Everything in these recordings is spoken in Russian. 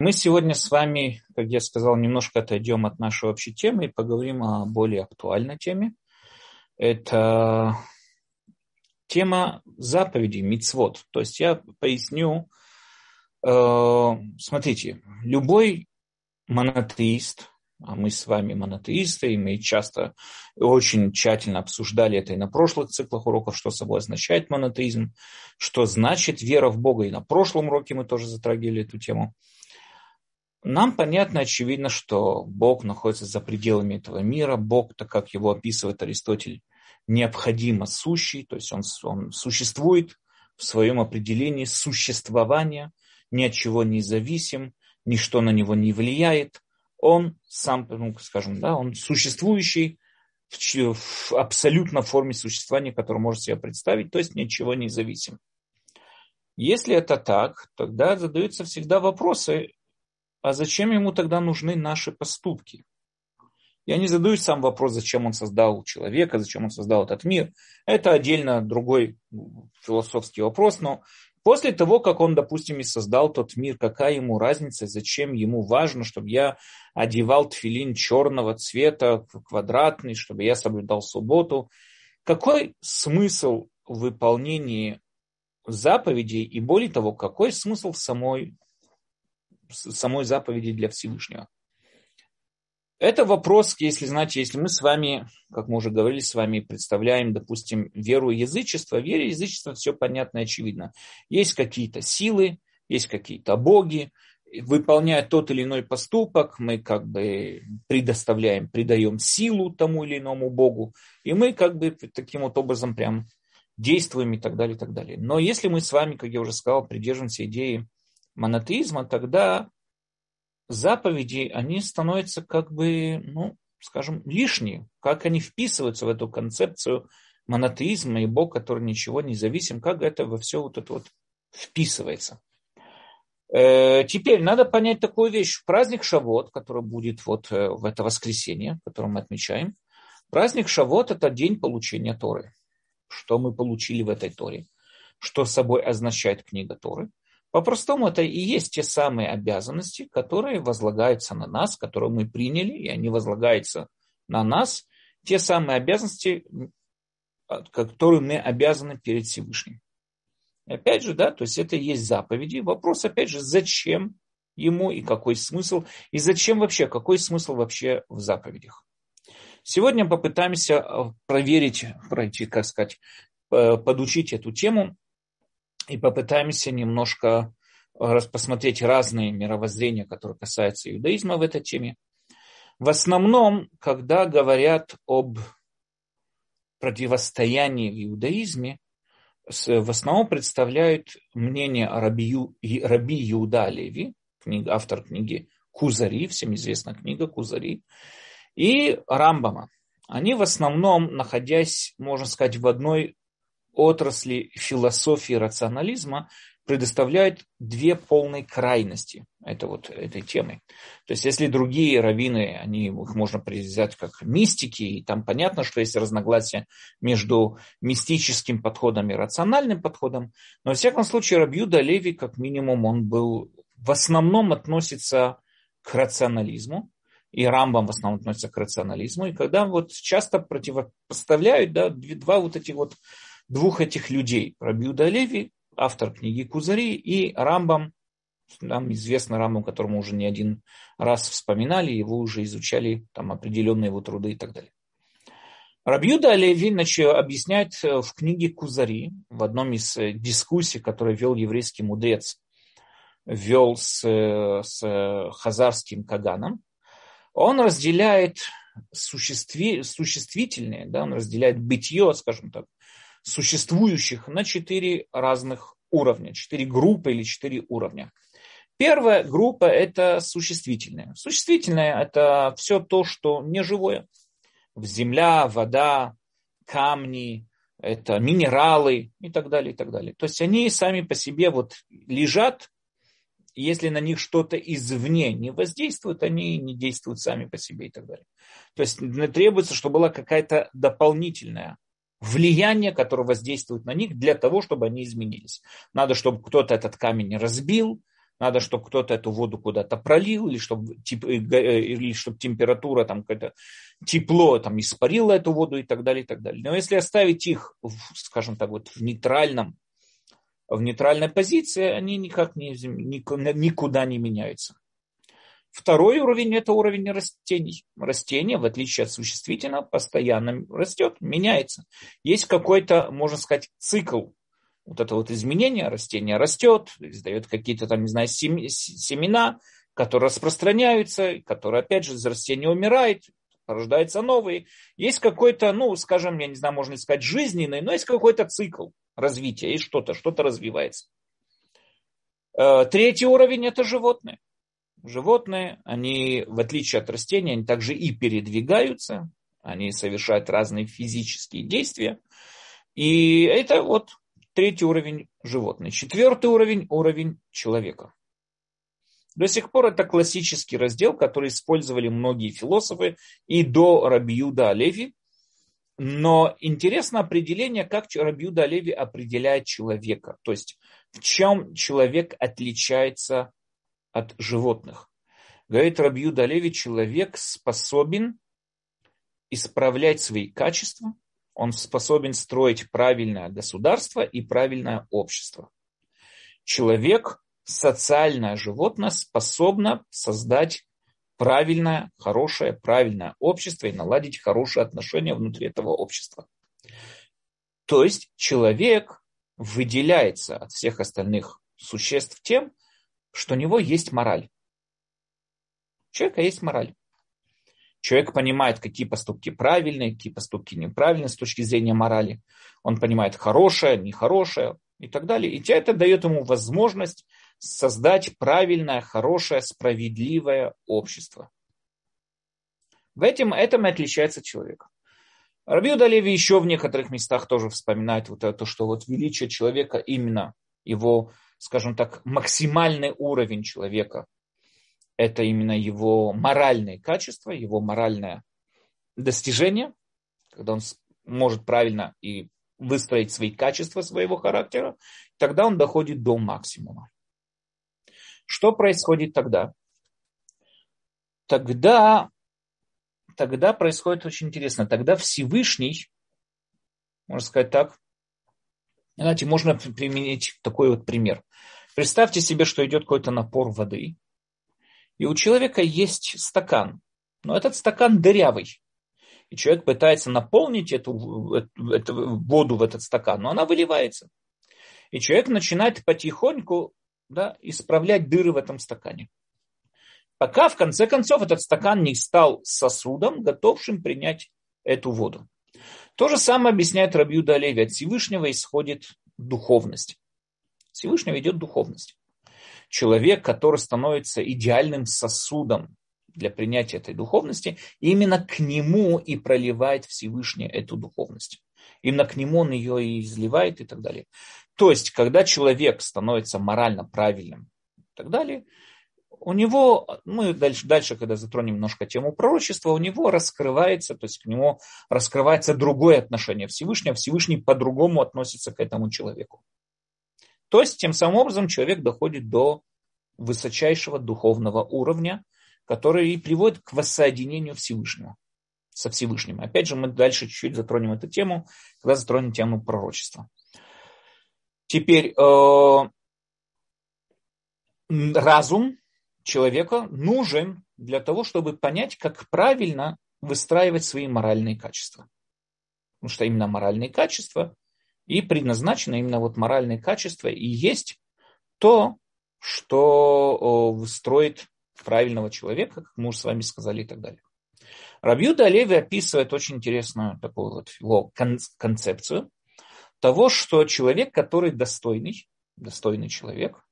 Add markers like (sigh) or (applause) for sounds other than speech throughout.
Мы сегодня с вами, как я сказал, немножко отойдем от нашей общей темы и поговорим о более актуальной теме. Это тема заповедей, мицвод. То есть я поясню, э, смотрите, любой монотеист, а мы с вами монотеисты, и мы часто очень тщательно обсуждали это и на прошлых циклах уроков, что собой означает монотеизм, что значит вера в Бога. И на прошлом уроке мы тоже затрагивали эту тему – нам понятно, очевидно, что Бог находится за пределами этого мира. Бог, так как его описывает Аристотель, необходимо сущий, то есть он, он существует в своем определении существования, ни от чего не зависим, ничто на него не влияет. Он сам, ну, скажем, да, он существующий в, в абсолютно форме существования, которую может себе представить, то есть ни от чего не зависим. Если это так, тогда задаются всегда вопросы, а зачем ему тогда нужны наши поступки? Я не задаюсь сам вопрос, зачем он создал человека, зачем он создал этот мир. Это отдельно другой философский вопрос, но после того, как он, допустим, и создал тот мир, какая ему разница, зачем ему важно, чтобы я одевал тфилин черного цвета, квадратный, чтобы я соблюдал субботу. Какой смысл в выполнении заповедей и более того, какой смысл в самой самой заповеди для Всевышнего. Это вопрос, если знаете, если мы с вами, как мы уже говорили с вами, представляем, допустим, веру в вере и язычество все понятно и очевидно. Есть какие-то силы, есть какие-то боги, выполняя тот или иной поступок, мы как бы предоставляем, придаем силу тому или иному богу, и мы как бы таким вот образом прям действуем и так далее, и так далее. Но если мы с вами, как я уже сказал, придерживаемся идеи монотеизма, тогда заповеди, они становятся как бы, ну, скажем, лишние. Как они вписываются в эту концепцию монотеизма и Бог, который ничего не зависим, как это во все вот это вот вписывается. Э, теперь надо понять такую вещь. Праздник Шавот, который будет вот э, в это воскресенье, которое мы отмечаем, праздник Шавот – это день получения Торы. Что мы получили в этой Торе? Что собой означает книга Торы? По-простому, это и есть те самые обязанности, которые возлагаются на нас, которые мы приняли, и они возлагаются на нас, те самые обязанности, которые мы обязаны перед Всевышним. Опять же, да, то есть это и есть заповеди. Вопрос, опять же, зачем ему и какой смысл, и зачем вообще, какой смысл вообще в заповедях. Сегодня попытаемся э, проверить, пройти, как сказать, э, подучить эту тему и попытаемся немножко э, посмотреть разные мировоззрения, которые касаются иудаизма в этой теме. В основном, когда говорят об противостоянии в иудаизме, в основном представляют мнение Раби, Раби Иуда Леви, книга, автор книги Кузари, всем известна книга Кузари, и Рамбама. Они в основном, находясь, можно сказать, в одной отрасли философии рационализма предоставляют две полные крайности это вот, этой темы. То есть, если другие раввины, они, их можно привязать как мистики, и там понятно, что есть разногласия между мистическим подходом и рациональным подходом, но, во всяком случае, Рабьюда Леви, как минимум, он был, в основном относится к рационализму, и Рамбам в основном относится к рационализму, и когда вот часто противопоставляют да, два вот этих вот двух этих людей, Рабиуда Леви, автор книги Кузари, и Рамбам, нам известно Рамбам, которому уже не один раз вспоминали, его уже изучали, там определенные его труды и так далее. Рабьюда Леви объясняет э, в книге Кузари, в одном из э, дискуссий, которые вел еврейский мудрец, вел с, э, с хазарским Каганом, он разделяет существи, существительное, да, он разделяет бытие, скажем так, существующих на четыре разных уровня, четыре группы или четыре уровня. Первая группа – это существительное. Существительное – это все то, что не живое. Земля, вода, камни, это минералы и так далее, и так далее. То есть они сами по себе вот лежат, если на них что-то извне не воздействует, они не действуют сами по себе и так далее. То есть требуется, чтобы была какая-то дополнительная влияние, которое воздействует на них для того, чтобы они изменились. Надо, чтобы кто-то этот камень разбил, надо, чтобы кто-то эту воду куда-то пролил, или чтобы, э, э, или чтобы температура, там, какое-то тепло там, испарило эту воду и так далее, и так далее. Но если оставить их, скажем так, вот в нейтральном, в нейтральной позиции, они никак не, никуда не меняются. Второй уровень – это уровень растений. Растение, в отличие от существительного, постоянно растет, меняется. Есть какой-то, можно сказать, цикл вот это вот изменение, растение растет, издает какие-то там, не знаю, семена, которые распространяются, которые, опять же, из растения умирает, рождаются новые. Есть какой-то, ну, скажем, я не знаю, можно сказать, жизненный, но есть какой-то цикл развития, есть что-то, что-то развивается. Э, третий уровень – это животные. Животные, они, в отличие от растений, они также и передвигаются, они совершают разные физические действия. И это вот Третий уровень – животные. Четвертый уровень – уровень человека. До сих пор это классический раздел, который использовали многие философы и до Рабиуда Олеви. Но интересно определение, как Рабиуда Олеви определяет человека. То есть в чем человек отличается от животных. Говорит Рабиуда Олеви, человек способен исправлять свои качества – он способен строить правильное государство и правильное общество. Человек, социальное животное, способно создать правильное, хорошее, правильное общество и наладить хорошие отношения внутри этого общества. То есть человек выделяется от всех остальных существ тем, что у него есть мораль. У человека есть мораль. Человек понимает, какие поступки правильные, какие поступки неправильные с точки зрения морали. Он понимает хорошее, нехорошее и так далее. И это дает ему возможность создать правильное, хорошее, справедливое общество. В этом, этом и отличается человек. Рабиуда Леви еще в некоторых местах тоже вспоминает вот это, что вот величие человека именно его, скажем так, максимальный уровень человека – это именно его моральные качества, его моральное достижение, когда он может правильно и выстроить свои качества своего характера, тогда он доходит до максимума. Что происходит тогда? Тогда, тогда происходит очень интересно. Тогда Всевышний, можно сказать так, знаете, можно применить такой вот пример. Представьте себе, что идет какой-то напор воды, и у человека есть стакан, но этот стакан дырявый. И человек пытается наполнить эту, эту, воду в этот стакан, но она выливается. И человек начинает потихоньку да, исправлять дыры в этом стакане. Пока в конце концов этот стакан не стал сосудом, готовшим принять эту воду. То же самое объясняет Рабьюда Олеви. От Всевышнего исходит духовность. Всевышнего идет духовность человек, который становится идеальным сосудом для принятия этой духовности, именно к нему и проливает Всевышний эту духовность. Именно к нему он ее и изливает и так далее. То есть, когда человек становится морально правильным и так далее, у него, мы дальше, дальше, когда затронем немножко тему пророчества, у него раскрывается, то есть к нему раскрывается другое отношение Всевышнего, Всевышний по-другому относится к этому человеку. То есть, тем самым образом человек доходит до высочайшего духовного уровня, который и приводит к воссоединению Всевышнего со Всевышним. Опять же, мы дальше чуть-чуть затронем эту тему, когда затронем тему пророчества. Теперь э, разум человека нужен для того, чтобы понять, как правильно выстраивать свои моральные качества. Потому что именно моральные качества и предназначено именно вот моральные качества и есть то, что строит правильного человека, как мы уже с вами сказали и так далее. Рабьюда Олеви описывает очень интересную такую вот его концепцию того, что человек, который достойный, достойный человек,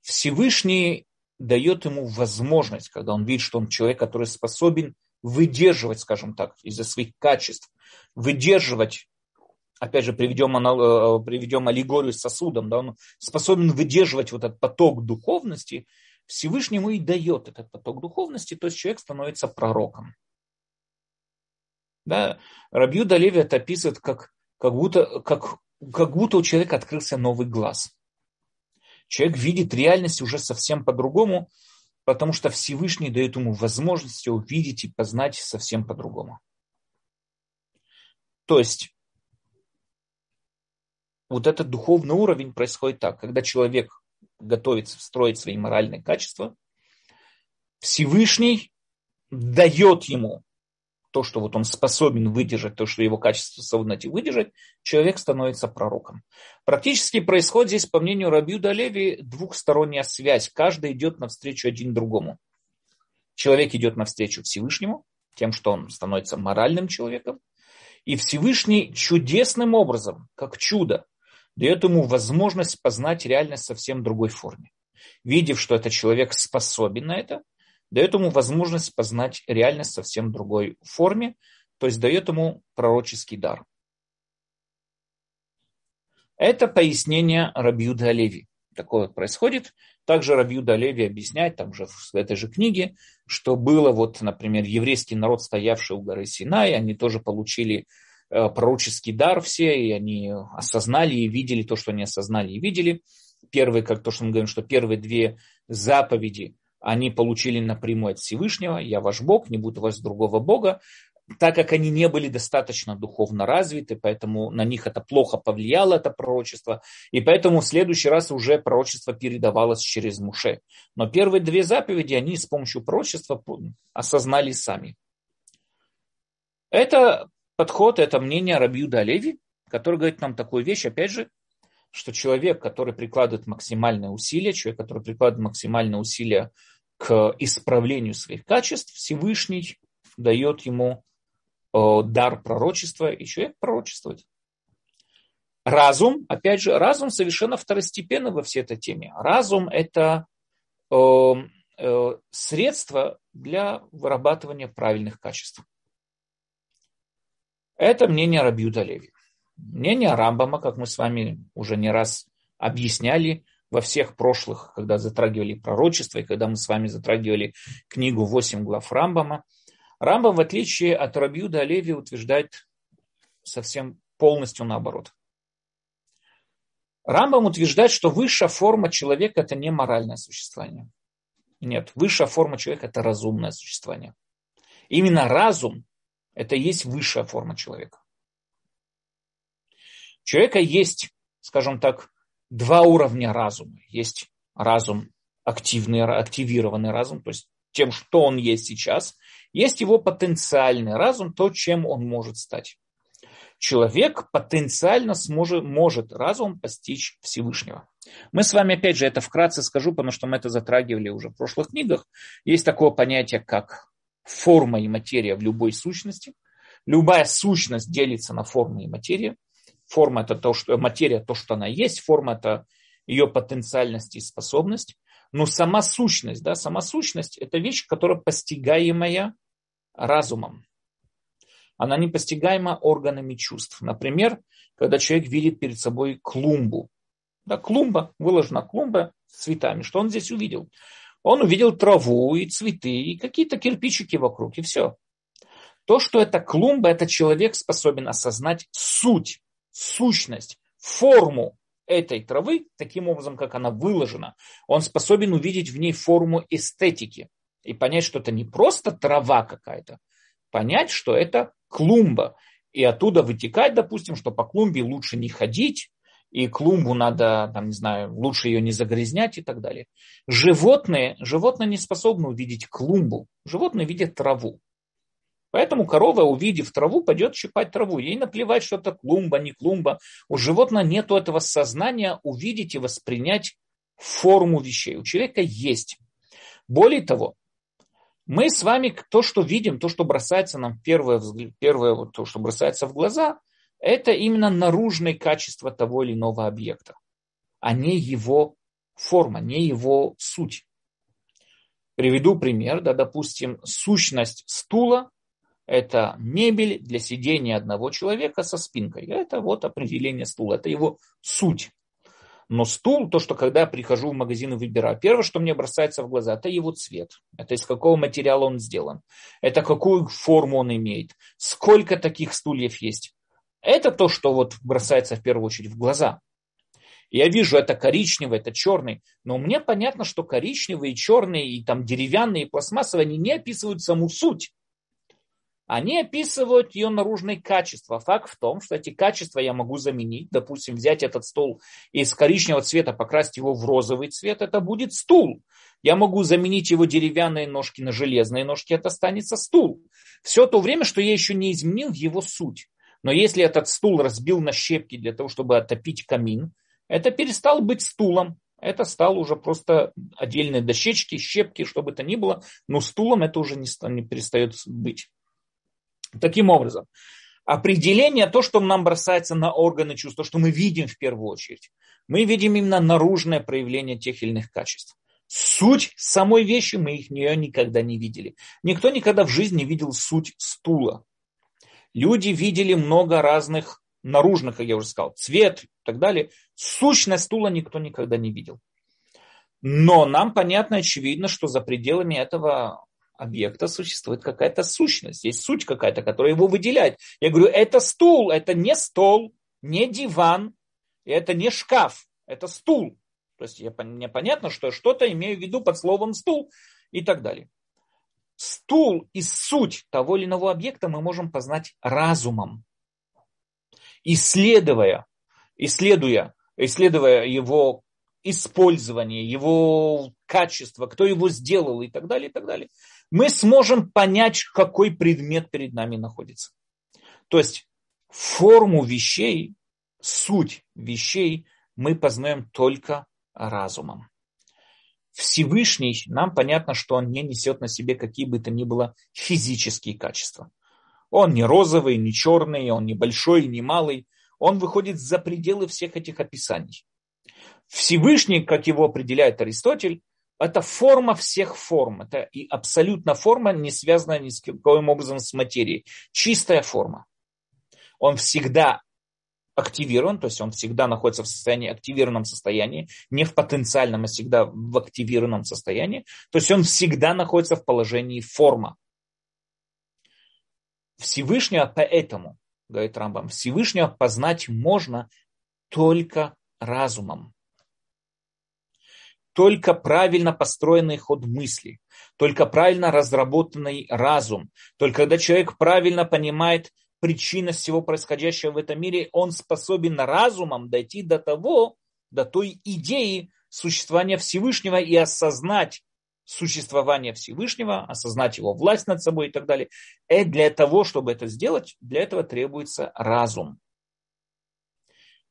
Всевышний дает ему возможность, когда он видит, что он человек, который способен выдерживать, скажем так, из-за своих качеств, выдерживать опять же, приведем, э, приведем аллегорию с сосудом, да, он способен выдерживать вот этот поток духовности, Всевышнему и дает этот поток духовности, то есть человек становится пророком. Да, Рабью Далеви это описывает, как, как, будто, как, как будто у человека открылся новый глаз. Человек видит реальность уже совсем по-другому, потому что Всевышний дает ему возможность увидеть и познать совсем по-другому. То есть вот этот духовный уровень происходит так, когда человек готовится строить свои моральные качества, Всевышний дает ему то, что вот он способен выдержать, то, что его качество способно выдержать, человек становится пророком. Практически происходит здесь, по мнению Рабиуда Леви, двухсторонняя связь. Каждый идет навстречу один другому. Человек идет навстречу Всевышнему, тем, что он становится моральным человеком. И Всевышний чудесным образом, как чудо, дает ему возможность познать реальность в совсем другой форме. Видев, что этот человек способен на это, дает ему возможность познать реальность в совсем другой форме, то есть дает ему пророческий дар. Это пояснение Рабиуда Леви. Такое происходит. Также Рабиуда Леви объясняет, там же в этой же книге, что было вот, например, еврейский народ, стоявший у горы Синай, они тоже получили э, пророческий дар все, и они осознали и видели то, что они осознали и видели. Первые, как то, что мы говорим, что первые две заповеди они получили напрямую от Всевышнего, я ваш Бог, не буду вас другого Бога, так как они не были достаточно духовно развиты, поэтому на них это плохо повлияло, это пророчество, и поэтому в следующий раз уже пророчество передавалось через Муше. Но первые две заповеди они с помощью пророчества осознали сами. Это подход, это мнение Рабиуда Леви, который говорит нам такую вещь, опять же, что человек, который прикладывает максимальные усилия, человек, который прикладывает максимальные усилия к исправлению своих качеств, Всевышний дает ему э, дар пророчества, и человек пророчествует. Разум, опять же, разум совершенно второстепенно во всей этой теме. Разум – это э, э, средство для вырабатывания правильных качеств. Это мнение Рабиуда Леви. Мнение Рамбама, как мы с вами уже не раз объясняли, во всех прошлых, когда затрагивали пророчество, и когда мы с вами затрагивали книгу «Восемь глав Рамбама», Рамбам, в отличие от Рабиуда Леви, утверждает совсем полностью наоборот. Рамбам утверждает, что высшая форма человека – это не моральное существование. Нет, высшая форма человека – это разумное существование. Именно разум – это и есть высшая форма человека. У человека есть, скажем так, два уровня разума. Есть разум активный, активированный разум, то есть тем, что он есть сейчас. Есть его потенциальный разум, то, чем он может стать. Человек потенциально сможет, может разум постичь Всевышнего. Мы с вами, опять же, это вкратце скажу, потому что мы это затрагивали уже в прошлых книгах. Есть такое понятие, как форма и материя в любой сущности. Любая сущность делится на форму и материю. Форма это то, что материя, то, что она есть, форма это ее потенциальность и способность. Но сама сущность, да, сама сущность это вещь, которая постигаемая разумом. Она не постигаема органами чувств. Например, когда человек видит перед собой клумбу. Да, клумба, выложена клумба с цветами. Что он здесь увидел? Он увидел траву и цветы, и какие-то кирпичики вокруг, и все. То, что это клумба, это человек способен осознать суть сущность, форму этой травы, таким образом, как она выложена, он способен увидеть в ней форму эстетики и понять, что это не просто трава какая-то, понять, что это клумба. И оттуда вытекать, допустим, что по клумбе лучше не ходить, и клумбу надо, там, не знаю, лучше ее не загрязнять и так далее. Животные, животные не способны увидеть клумбу, животные видят траву. Поэтому корова, увидев траву, пойдет щипать траву. Ей наплевать, что это клумба, не клумба. У животного нет этого сознания увидеть и воспринять форму вещей. У человека есть. Более того, мы с вами то, что видим, то, что бросается нам первое, первое вот то, что бросается в глаза, это именно наружные качества того или иного объекта, а не его форма, не его суть. Приведу пример, да, допустим, сущность стула это мебель для сидения одного человека со спинкой. Это вот определение стула, это его суть. Но стул, то, что когда я прихожу в магазин и выбираю, первое, что мне бросается в глаза, это его цвет. Это из какого материала он сделан. Это какую форму он имеет. Сколько таких стульев есть. Это то, что вот бросается в первую очередь в глаза. Я вижу, это коричневый, это черный. Но мне понятно, что коричневые, черные, и там деревянные, и пластмассовые, они не описывают саму суть. Они описывают ее наружные качества. Факт в том, что эти качества я могу заменить. Допустим, взять этот стол из коричневого цвета, покрасить его в розовый цвет. Это будет стул. Я могу заменить его деревянные ножки на железные ножки. Это останется стул. Все то время, что я еще не изменил его суть. Но если этот стул разбил на щепки для того, чтобы отопить камин, это перестал быть стулом. Это стало уже просто отдельные дощечки, щепки, что бы то ни было. Но стулом это уже не, не перестает быть. Таким образом, определение, то, что нам бросается на органы чувств, то, что мы видим в первую очередь, мы видим именно наружное проявление тех или иных качеств. Суть самой вещи мы их нее никогда не видели. Никто никогда в жизни не видел суть стула. Люди видели много разных наружных, как я уже сказал, цвет и так далее. Сущность стула никто никогда не видел. Но нам понятно, очевидно, что за пределами этого объекта существует какая-то сущность, есть суть какая-то, которая его выделяет. Я говорю, это стул, это не стол, не диван, это не шкаф, это стул. То есть мне понятно, что что-то имею в виду под словом стул и так далее. Стул и суть того или иного объекта мы можем познать разумом. Исследуя, исследуя, исследуя его использование, его качество, кто его сделал и так далее, и так далее, мы сможем понять, какой предмет перед нами находится. То есть форму вещей, суть вещей мы познаем только разумом. Всевышний, нам понятно, что он не несет на себе какие бы то ни было физические качества. Он не розовый, не черный, он не большой, не малый. Он выходит за пределы всех этих описаний. Всевышний, как его определяет Аристотель, это форма всех форм. Это и абсолютно форма, не связанная ни с каким образом с материей. Чистая форма. Он всегда активирован, то есть он всегда находится в состоянии, активированном состоянии, не в потенциальном, а всегда в активированном состоянии. То есть он всегда находится в положении форма. Всевышнего поэтому, говорит Рамбам, Всевышнего познать можно только разумом только правильно построенный ход мысли, только правильно разработанный разум, только когда человек правильно понимает причинность всего происходящего в этом мире, он способен разумом дойти до того, до той идеи существования Всевышнего и осознать существование Всевышнего, осознать его власть над собой и так далее. И для того, чтобы это сделать, для этого требуется разум.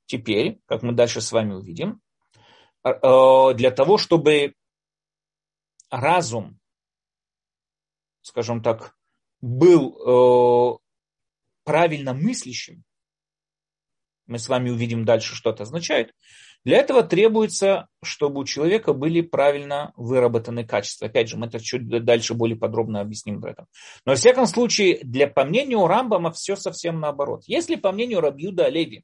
Теперь, как мы дальше с вами увидим, Э, для того, чтобы разум, скажем так, был э, правильно мыслящим, мы с вами увидим дальше, что это означает, для этого требуется, чтобы у человека были правильно выработаны качества. Опять же, мы это чуть дальше более подробно объясним в этом. Но, во всяком случае, для, по мнению Рамбама все совсем наоборот. Если, по мнению Рабьюда Олеви,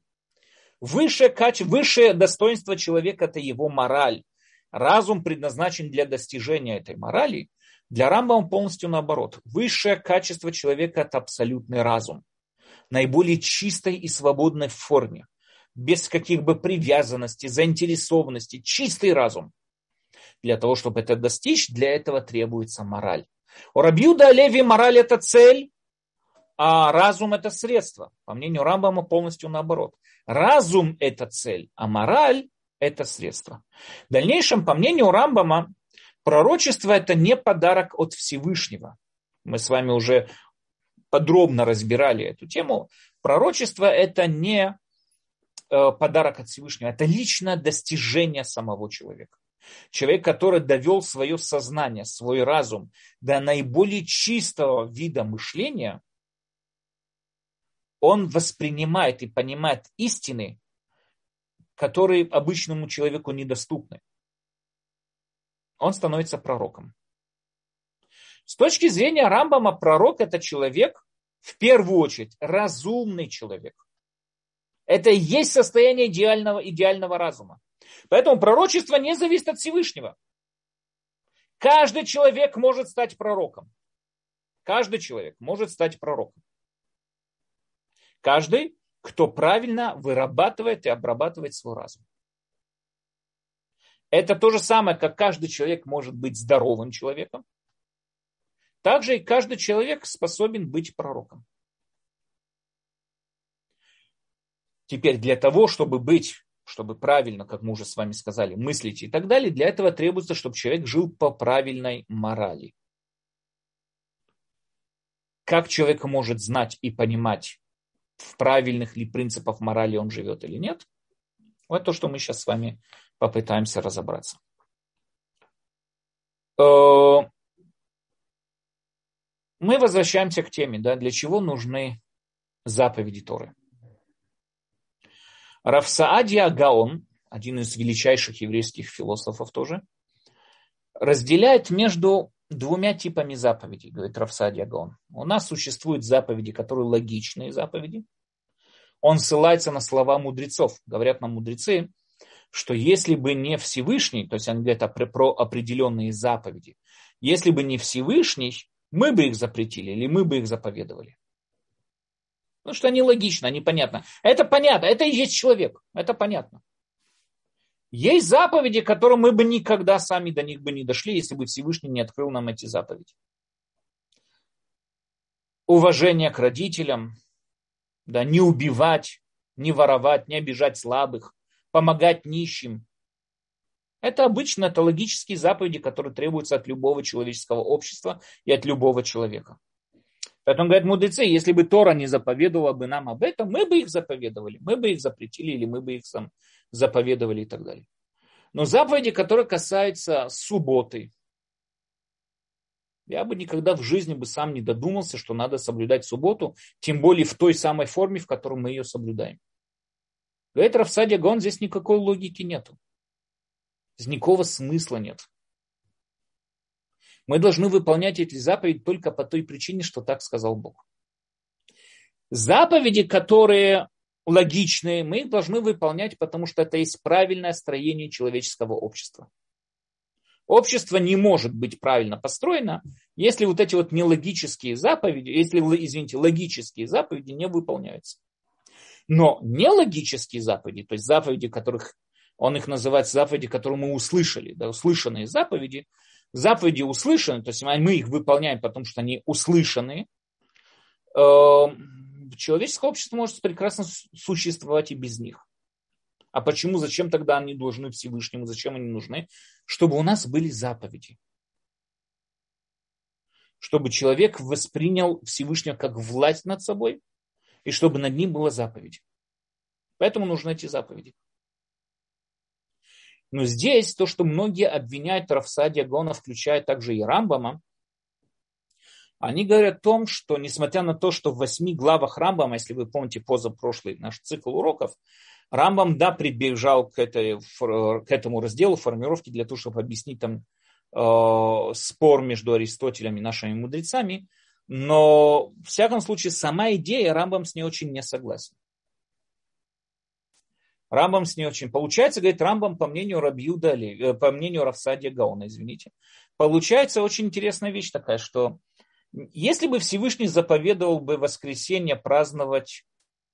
Высшее, качество, высшее достоинство человека – это его мораль. Разум предназначен для достижения этой морали. Для Рамбама полностью наоборот. Высшее качество человека – это абсолютный разум. Наиболее чистой и свободной форме. Без каких бы привязанностей, заинтересованностей. Чистый разум. Для того, чтобы это достичь, для этого требуется мораль. У Рабиуда Леви мораль – это цель, а разум – это средство. По мнению Рамбама полностью наоборот. Разум – это цель, а мораль – это средство. В дальнейшем, по мнению Рамбама, пророчество – это не подарок от Всевышнего. Мы с вами уже подробно разбирали эту тему. Пророчество – это не э, подарок от Всевышнего, это личное достижение самого человека. Человек, который довел свое сознание, свой разум до наиболее чистого вида мышления – он воспринимает и понимает истины, которые обычному человеку недоступны. Он становится пророком. С точки зрения Рамбама, пророк это человек, в первую очередь, разумный человек. Это и есть состояние идеального, идеального разума. Поэтому пророчество не зависит от Всевышнего. Каждый человек может стать пророком. Каждый человек может стать пророком. Каждый, кто правильно вырабатывает и обрабатывает свой разум. Это то же самое, как каждый человек может быть здоровым человеком. Также и каждый человек способен быть пророком. Теперь для того, чтобы быть, чтобы правильно, как мы уже с вами сказали, мыслить и так далее, для этого требуется, чтобы человек жил по правильной морали. Как человек может знать и понимать, в правильных ли принципах морали он живет или нет? Вот то, что мы сейчас с вами попытаемся разобраться. Э, мы возвращаемся к теме, да, для чего нужны заповеди Торы. Рафсаадия Гаон, один из величайших еврейских философов тоже, разделяет между двумя типами заповедей, говорит Рафсадия Гаон. У нас существуют заповеди, которые логичные заповеди. Он ссылается на слова мудрецов. Говорят нам мудрецы, что если бы не Всевышний, то есть он говорит про определенные заповеди, если бы не Всевышний, мы бы их запретили или мы бы их заповедовали. Потому что они логично, они понятно. Это понятно, это и есть человек, это понятно. Есть заповеди, которые мы бы никогда сами до них бы не дошли, если бы Всевышний не открыл нам эти заповеди. Уважение к родителям, да, не убивать, не воровать, не обижать слабых, помогать нищим. Это обычно это логические заповеди, которые требуются от любого человеческого общества и от любого человека. Поэтому говорят мудрецы, если бы Тора не заповедовала бы нам об этом, мы бы их заповедовали, мы бы их запретили или мы бы их сам заповедовали и так далее. Но заповеди, которые касаются субботы, я бы никогда в жизни бы сам не додумался, что надо соблюдать субботу, тем более в той самой форме, в которой мы ее соблюдаем. Говорит Рафсадия Гон, здесь никакой логики нету. Никакого смысла нет. Мы должны выполнять эти заповеди только по той причине, что так сказал Бог. Заповеди, которые логичные, мы их должны выполнять, потому что это есть правильное строение человеческого общества. Общество не может быть правильно построено, если вот эти вот нелогические заповеди, если, извините, логические заповеди не выполняются. Но нелогические заповеди, то есть заповеди, которых он их называет заповеди, которые мы услышали, да, услышанные заповеди, заповеди услышаны, то есть мы их выполняем, потому что они услышаны, э, человеческое общество может прекрасно существовать и без них. А почему, зачем тогда они должны Всевышнему, зачем они нужны? Чтобы у нас были заповеди. Чтобы человек воспринял Всевышнего как власть над собой, и чтобы над ним была заповедь. Поэтому нужны эти заповеди. Но здесь то, что многие обвиняют Рафсадия Гона, включая также и Рамбама, они говорят о том, что несмотря на то, что в восьми главах Рамбама, если вы помните позапрошлый наш цикл уроков, Рамбам, да, прибежал к, этой, к этому разделу формировки для того, чтобы объяснить там спор между Аристотелем и нашими мудрецами, но в всяком случае сама идея Рамбам с ней очень не согласен. Рамбам с ней очень. Получается, говорит Рамбам, по мнению Рабьюда, э, по мнению Равсадия Гаона, извините. Получается очень интересная вещь такая, что если бы Всевышний заповедовал бы воскресенье праздновать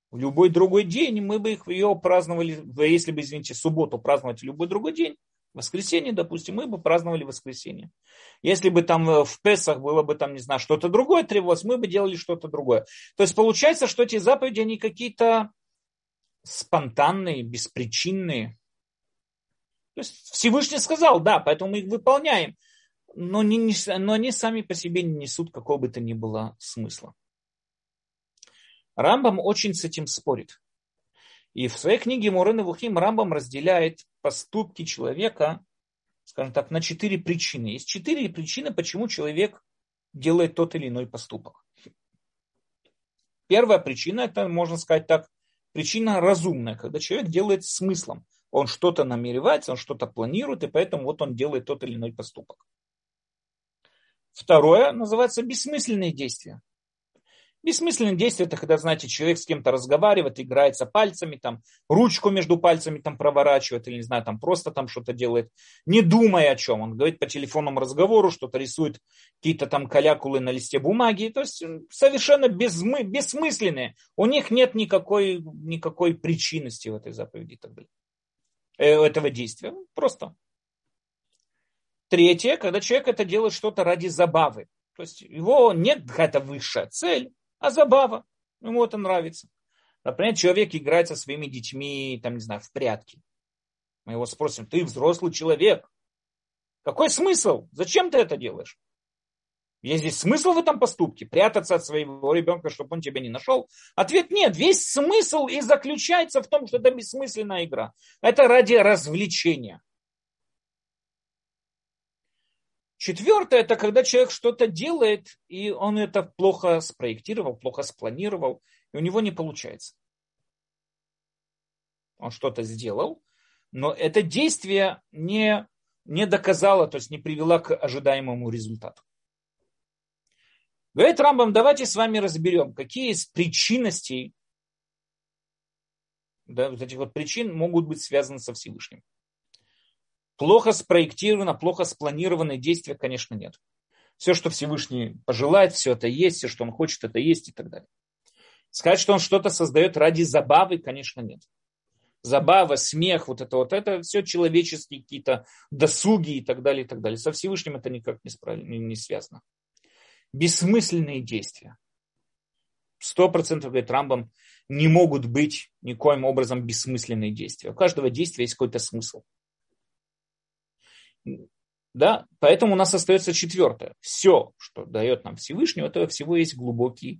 в любой другой день, мы бы их ее праздновали, если бы, извините, субботу праздновать в любой другой день, воскресенье, допустим, мы бы праздновали воскресенье. Если бы там э, в Песах было бы там, не знаю, что-то другое требовалось, мы бы делали что-то другое. То есть получается, что эти заповеди, они какие-то спонтанные, беспричинные. То есть Всевышний сказал, да, поэтому мы их выполняем, но, не, но они сами по себе не несут какого бы то ни было смысла. Рамбам очень с этим спорит. И в своей книге Мурен и Вухим Рамбам разделяет поступки человека, скажем так, на четыре причины. Есть четыре причины, почему человек делает тот или иной поступок. Первая причина, это, можно сказать так, причина разумная, когда человек делает смыслом. Он что-то намеревается, он что-то планирует, и поэтому вот он делает тот или иной поступок. Второе называется бессмысленные действия. Бессмысленные действия это когда, знаете, человек с кем-то разговаривает, играется пальцами, там, ручку между пальцами там проворачивает, или, не знаю, там просто там что-то делает, не думая о чем. Он говорит по телефонному разговору, что-то рисует какие-то там калякулы на листе бумаги. То есть совершенно безмы, бессмысленные. У них нет никакой, никакой причинности в этой заповеди и так далее. Э, этого действия. Просто Третье, когда человек это делает что-то ради забавы. То есть его нет какая-то высшая цель, а забава. Ему это нравится. Например, человек играет со своими детьми, там, не знаю, в прятки. Мы его спросим, ты взрослый человек. Какой смысл? Зачем ты это делаешь? Есть здесь смысл в этом поступке? Прятаться от своего ребенка, чтобы он тебя не нашел? Ответ нет. Весь смысл и заключается в том, что это бессмысленная игра. Это ради развлечения. Четвертое, это когда человек что-то делает, и он это плохо спроектировал, плохо спланировал, и у него не получается. Он что-то сделал, но это действие не, не доказало, то есть не привело к ожидаемому результату. Говорит Рамбам, давайте с вами разберем, какие из причинностей, да, вот этих вот причин могут быть связаны со Всевышним. Плохо спроектировано, плохо спланированное действие, конечно, нет. Все, что Всевышний пожелает, все это есть, все, что он хочет, это есть и так далее. Сказать, что он что-то создает ради забавы, конечно, нет. Забава, смех, вот это вот, это все человеческие какие-то досуги и так далее, и так далее. Со Всевышним это никак не, справ... не связано. Бессмысленные действия. Сто процентов, говорит Рамбам, не могут быть никоим образом бессмысленные действия. У каждого действия есть какой-то смысл. Да? Поэтому у нас остается четвертое. Все, что дает нам Всевышний, у этого всего есть глубокий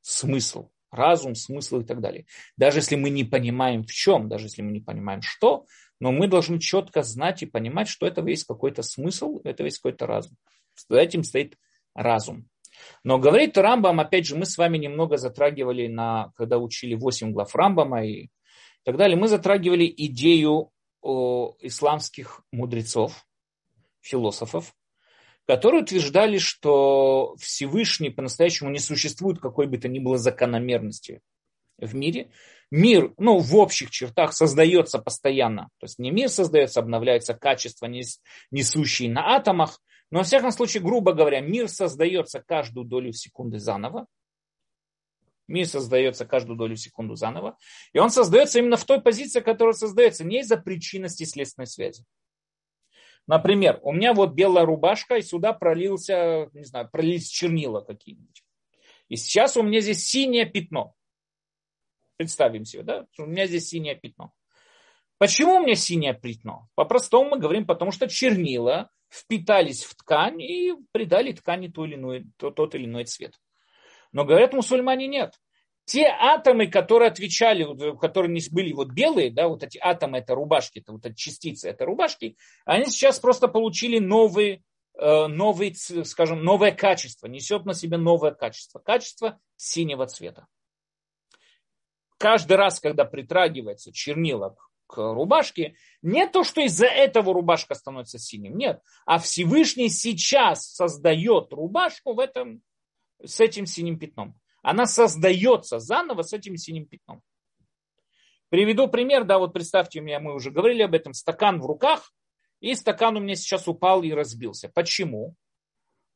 смысл. Разум, смысл и так далее. Даже если мы не понимаем в чем, даже если мы не понимаем что, но мы должны четко знать и понимать, что этого есть какой-то смысл, этого есть какой-то разум. За этим стоит разум. Но говорит Рамбам, опять же, мы с вами немного затрагивали, на, когда учили 8 глав Рамбама и так далее, мы затрагивали идею о исламских мудрецов, философов, которые утверждали, что Всевышний по-настоящему не существует какой бы то ни было закономерности в мире. Мир, ну, в общих чертах создается постоянно. То есть не мир создается, обновляются качества, несущие на атомах, но, во всяком случае, грубо говоря, мир создается каждую долю секунды заново. Мир создается каждую долю секунды заново. И он создается именно в той позиции, которая создается не из-за причинности следственной связи. Например, у меня вот белая рубашка, и сюда пролился, не знаю, пролились чернила какие-нибудь. И сейчас у меня здесь синее пятно. Представим себе, да? У меня здесь синее пятно. Почему у меня синее пятно? По-простому мы говорим, потому что чернила впитались в ткань и придали ткани тот или иной, тот или иной цвет. Но говорят мусульмане нет те атомы, которые отвечали, которые не были вот белые, да, вот эти атомы, это рубашки, это вот эти частицы, это рубашки, они сейчас просто получили новые, э, новый, скажем, новое качество, несет на себе новое качество, качество синего цвета. Каждый раз, когда притрагивается чернила к рубашке, не то, что из-за этого рубашка становится синим, нет, а Всевышний сейчас создает рубашку в этом, с этим синим пятном. Она создается заново с этим синим пятном. Приведу пример, да, вот представьте мне, мы уже говорили об этом, стакан в руках, и стакан у меня сейчас упал и разбился. Почему?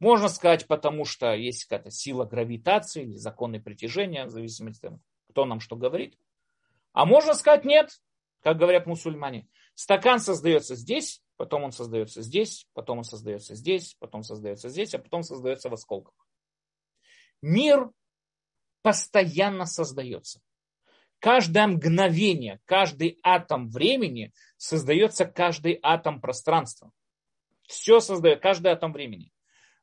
Можно сказать, потому что есть какая-то сила гравитации или законы притяжения, в зависимости от того, кто нам что говорит. А можно сказать нет, как говорят мусульмане. Стакан создается здесь, потом он создается здесь, потом он создается здесь, потом создается здесь, а потом создается в осколках. Мир постоянно создается. Каждое мгновение, каждый атом времени создается каждый атом пространства. Все создает, каждый атом времени.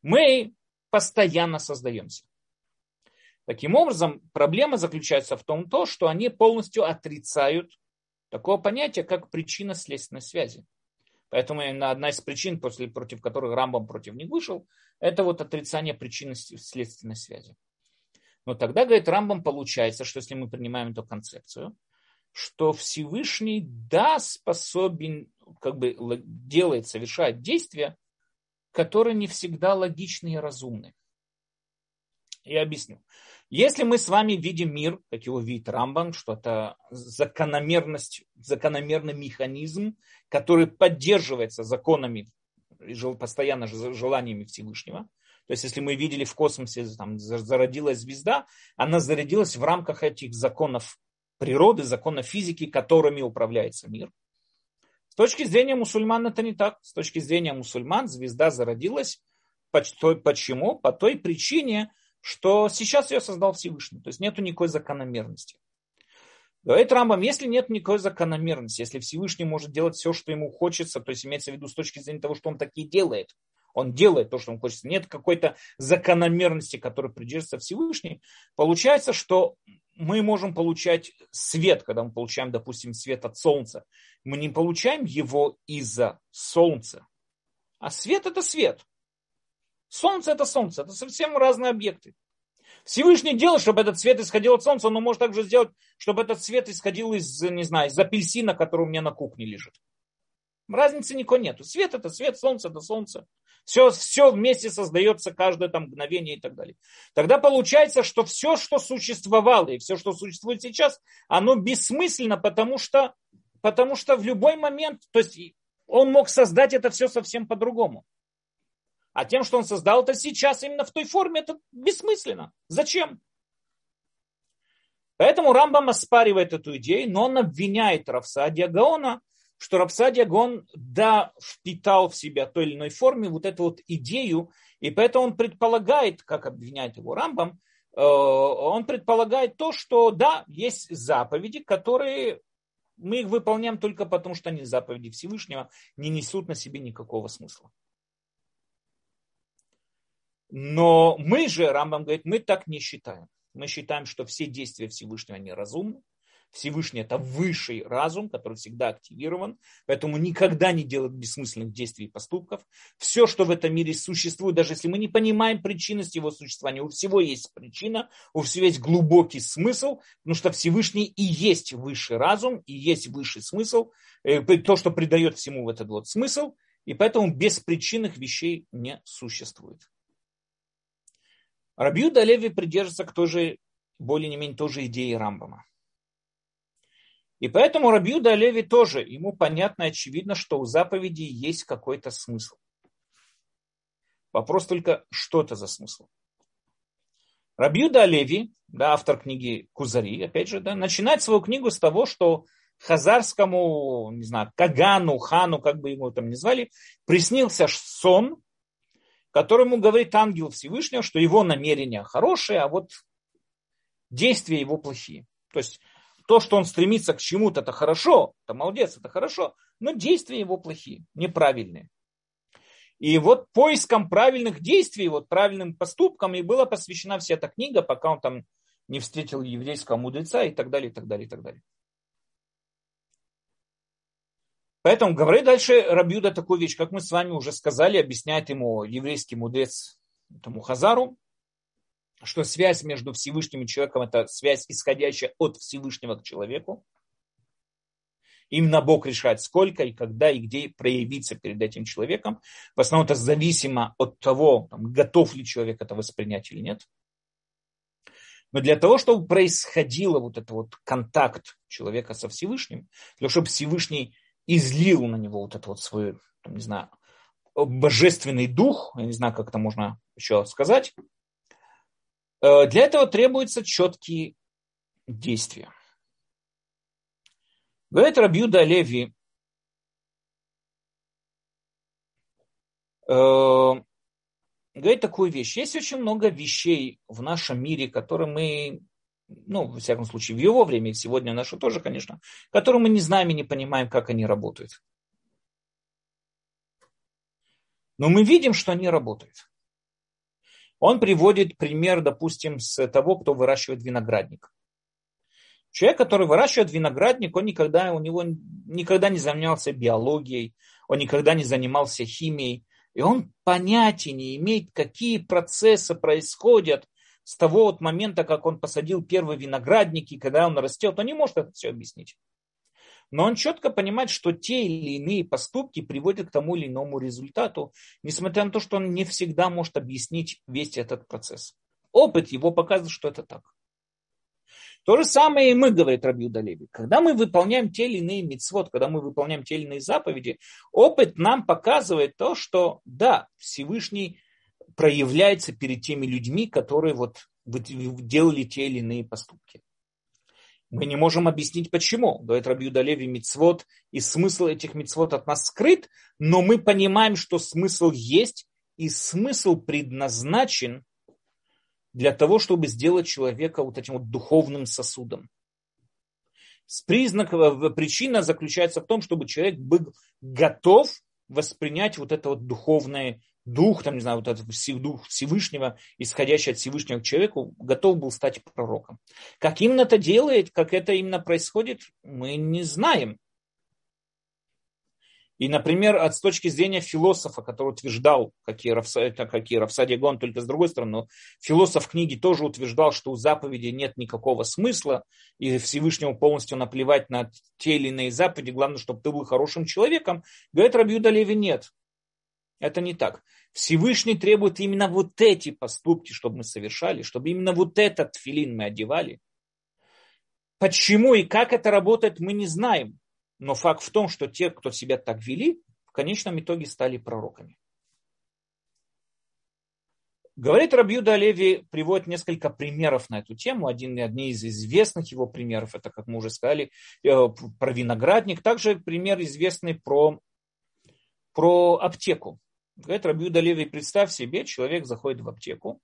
Мы постоянно создаемся. Таким образом, проблема заключается в том, то, что они полностью отрицают такое понятие, как причина следственной связи. Поэтому одна из причин, после, против которых Рамбам против них вышел, это вот отрицание причины следственной связи. Но тогда, говорит Рамбам, получается, что если мы принимаем эту концепцию, что Всевышний да способен, как бы делает, совершает действия, которые не всегда логичны и разумны. Я объясню. Если мы с вами видим мир, как его видит Рамбам, что это закономерность, закономерный механизм, который поддерживается законами, постоянно желаниями Всевышнего, то есть, если мы видели в космосе, там зародилась звезда, она зародилась в рамках этих законов природы, законов физики, которыми управляется мир. С точки зрения мусульман это не так. С точки зрения мусульман звезда зародилась. Почему? По той причине, что сейчас ее создал Всевышний. То есть нет никакой закономерности. Говорит Рамбам, если нет никакой закономерности, если Всевышний может делать все, что ему хочется, то есть имеется в виду с точки зрения того, что он так и делает, он делает то, что он хочет, нет какой-то закономерности, которая придерживается Всевышний, получается, что мы можем получать свет, когда мы получаем, допустим, свет от солнца. Мы не получаем его из-за солнца, а свет это свет. Солнце это солнце, это совсем разные объекты. Всевышний делает, чтобы этот цвет исходил от солнца, но может также сделать, чтобы этот цвет исходил из, не знаю, из апельсина, который у меня на кухне лежит. Разницы никакой нету. Свет это свет, солнце это солнце. Все, все вместе создается каждое там мгновение и так далее. Тогда получается, что все, что существовало и все, что существует сейчас, оно бессмысленно, потому что, потому что в любой момент, то есть он мог создать это все совсем по-другому. А тем, что он создал это сейчас именно в той форме, это бессмысленно. Зачем? Поэтому Рамбам оспаривает эту идею, но он обвиняет Равсадия Гаона, что Равсадия Гаон, да, впитал в себя той или иной форме вот эту вот идею, и поэтому он предполагает, как обвиняет его Рамбам, э, он предполагает то, что да, есть заповеди, которые мы их выполняем только потому, что они заповеди Всевышнего не несут на себе никакого смысла. Но мы же, Рамбам говорит, мы так не считаем. Мы считаем, что все действия Всевышнего, они разумны. Всевышний это высший разум, который всегда активирован, поэтому никогда не делает бессмысленных действий и поступков. Все, что в этом мире существует, даже если мы не понимаем причинность его существования, у всего есть причина, у всего есть глубокий смысл, потому что Всевышний и есть высший разум, и есть высший смысл, э, то, что придает всему в этот вот смысл, и поэтому беспричинных вещей не существует. Рабиуда Леви придерживается к той же, более не менее, той же идее Рамбама. И поэтому Рабиуда Леви тоже, ему понятно и очевидно, что у заповеди есть какой-то смысл. Вопрос только, что это за смысл. Рабиуда Леви, да, автор книги Кузари, опять же, да, начинает свою книгу с того, что хазарскому, не знаю, Кагану, Хану, как бы его там ни звали, приснился сон, которому говорит ангел Всевышнего, что его намерения хорошие, а вот действия его плохие. То есть то, что он стремится к чему-то, это хорошо, это молодец, это хорошо, но действия его плохие, неправильные. И вот поиском правильных действий, вот правильным поступкам и была посвящена вся эта книга, пока он там не встретил еврейского мудреца и так далее, и так далее, и так далее. Поэтому говорит дальше Рабиуда такую вещь, как мы с вами уже сказали, объясняет ему еврейский мудрец этому Хазару, что связь между Всевышним и человеком – это связь, исходящая от Всевышнего к человеку. Именно Бог решает, сколько и когда и где проявиться перед этим человеком. В основном это зависимо от того, там, готов ли человек это воспринять или нет. Но для того, чтобы происходил вот этот вот контакт человека со Всевышним, для того, чтобы Всевышний излил на него вот этот вот свой, там, не знаю, божественный дух, я не знаю, как это можно еще сказать, для этого требуются четкие действия. Говорит Рабьюда Леви, э, говорит такую вещь. Есть очень много вещей в нашем мире, которые мы ну, во всяком случае, в его время, и сегодня наше тоже, конечно, которые мы не знаем и не понимаем, как они работают. Но мы видим, что они работают. Он приводит пример, допустим, с того, кто выращивает виноградник. Человек, который выращивает виноградник, он никогда, у него никогда не занимался биологией, он никогда не занимался химией, и он понятия не имеет, какие процессы происходят с того вот момента, как он посадил первый виноградник, и когда он растет, он не может это все объяснить. Но он четко понимает, что те или иные поступки приводят к тому или иному результату, несмотря на то, что он не всегда может объяснить весь этот процесс. Опыт его показывает, что это так. То же самое и мы, говорит Рабиуда Леви. Когда мы выполняем те или иные мицвод, когда мы выполняем те или иные заповеди, опыт нам показывает то, что да, Всевышний проявляется перед теми людьми, которые вот делали те или иные поступки. Мы не можем объяснить почему. Говорит Рабиуда Леви, мицвод и смысл этих мицвод от нас скрыт, но мы понимаем, что смысл есть, и смысл предназначен для того, чтобы сделать человека вот этим вот духовным сосудом. Признак, э, причина заключается в том, чтобы человек был готов воспринять вот это вот духовное дух, там, не знаю, вот этот дух Всевышнего, исходящий от Всевышнего к человеку, готов был стать пророком. Как именно это делает, как это именно происходит, мы не знаем. И, например, от, с точки зрения философа, который утверждал, как и, Равса, как и Равсадия Гон, только с другой стороны, но философ книги тоже утверждал, что у заповеди нет никакого смысла, и Всевышнему полностью наплевать на те или иные заповеди, главное, чтобы ты был хорошим человеком, говорит Рабьюда Леви, нет. Это не так. Всевышний требует именно вот эти поступки, чтобы мы совершали, чтобы именно вот этот филин мы одевали. Почему и как это работает, мы не знаем. Но факт в том, что те, кто себя так вели, в конечном итоге стали пророками. Говорит Рабьюда Леви, приводит несколько примеров на эту тему. Один, одни из известных его примеров, это, как мы уже сказали, э, про виноградник. Также пример известный про, про аптеку. Говорит Рабьюда Леви, представь себе, человек заходит в аптеку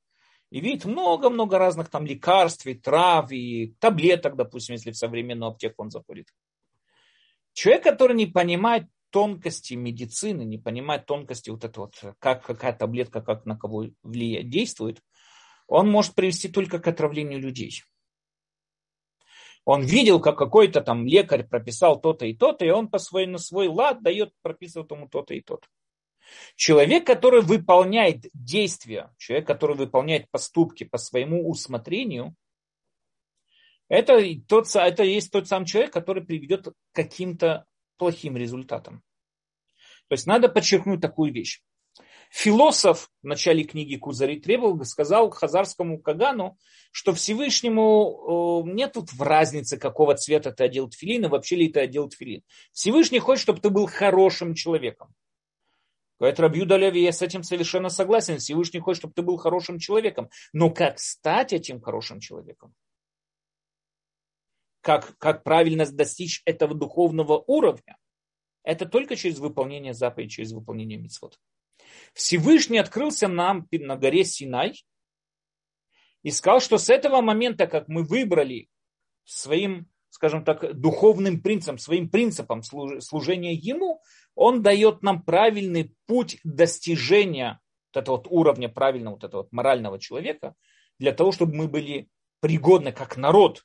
и видит много-много разных там лекарств, и трав, и таблеток, допустим, если в современную аптеку он заходит. Человек, который не понимает тонкости медицины, не понимает тонкости вот этого, вот, как какая таблетка, как на кого влияет, действует, он может привести только к отравлению людей. Он видел, как какой-то там лекарь прописал то-то и то-то, и он по свой, на свой лад дает, прописывать ему то-то и то-то. Человек, который выполняет действия, человек, который выполняет поступки по своему усмотрению, это, тот, это есть тот сам человек, который приведет к каким-то плохим результатам. То есть надо подчеркнуть такую вещь. Философ в начале книги Кузари требовал, сказал хазарскому Кагану, что Всевышнему нет тут в разнице, какого цвета ты одел тфилин и вообще ли ты одел тфилин. Всевышний хочет, чтобы ты был хорошим человеком. Говорит Рабью Леви, я с этим совершенно согласен. Всевышний хочет, чтобы ты был хорошим человеком. Но как стать этим хорошим человеком? как, как правильно достичь этого духовного уровня, это только через выполнение заповедей, через выполнение митцвот. Всевышний открылся нам на горе Синай и сказал, что с этого момента, как мы выбрали своим, скажем так, духовным принципом, своим принципом служения Ему, Он дает нам правильный путь достижения вот этого вот уровня правильного вот этого вот морального человека, для того, чтобы мы были пригодны как народ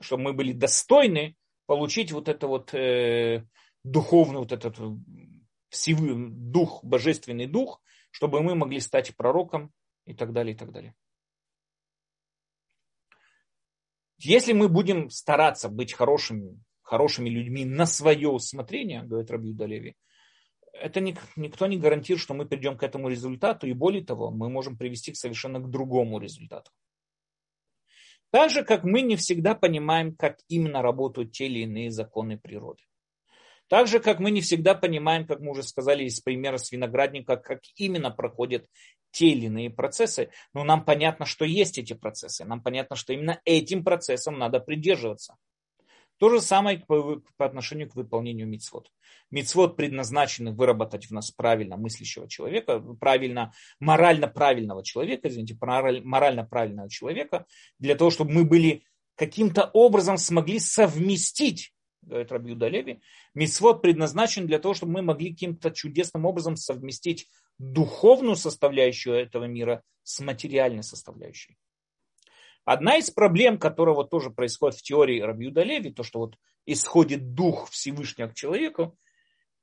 чтобы мы были достойны получить вот это вот э, духовный, вот этот всевый дух, божественный дух, чтобы мы могли стать пророком и так далее, и так далее. Если мы будем стараться быть хорошими, хорошими людьми на свое усмотрение, говорит Раби Далеви, это никто не гарантирует, что мы придем к этому результату, и более того, мы можем привести к совершенно к другому результату. Так же, как мы не всегда понимаем, как именно работают те или иные законы природы. Так же, как мы не всегда понимаем, как мы уже сказали из примера с виноградника, как именно проходят те или иные процессы, но нам понятно, что есть эти процессы. Нам понятно, что именно этим процессом надо придерживаться. То же самое по, по отношению к выполнению мицвод. Мицвод предназначены выработать в нас правильно мыслящего человека, правильно, морально правильного человека, извините, морально правильного человека, для того, чтобы мы были каким-то образом смогли совместить говорит Раби Леви, мицвод предназначен для того, чтобы мы могли каким-то чудесным образом совместить духовную составляющую этого мира с материальной составляющей. Одна из проблем, которая вот тоже происходит в теории Рабиуда Леви, то, что вот исходит дух Всевышнего к человеку,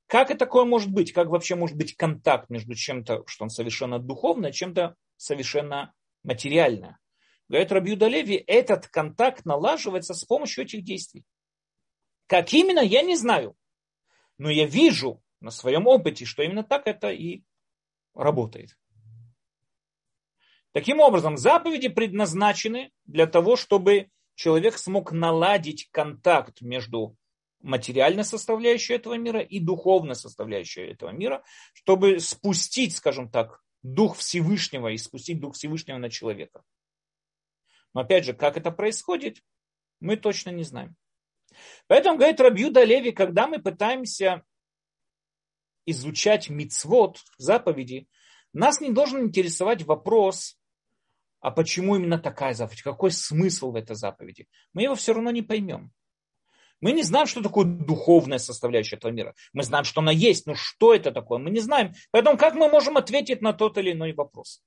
как это такое может быть? Как вообще может быть контакт между чем-то, что он совершенно духовное, чем-то совершенно материальное? Говорит Рабиуда Леви, этот контакт налаживается с помощью этих действий. Как именно, я не знаю. Но я вижу на своем опыте, что именно так это и работает. Таким образом, заповеди предназначены для того, чтобы человек смог наладить контакт между материальной составляющей этого мира и духовной составляющей этого мира, чтобы спустить, скажем так, дух Всевышнего и спустить дух Всевышнего на человека. Но опять же, как это происходит, Мы точно не знаем. Поэтому, говорит Рабьюда Леви, когда мы пытаемся изучать мицвод, заповеди, нас не должен интересовать вопрос, а почему именно такая заповедь, какой смысл в этой заповеди. Мы его все равно не поймем. Мы не знаем, что такое духовная составляющая этого мира. Мы знаем, что она есть, но что это такое, мы не знаем. Поэтому как мы можем ответить на тот или иной вопрос?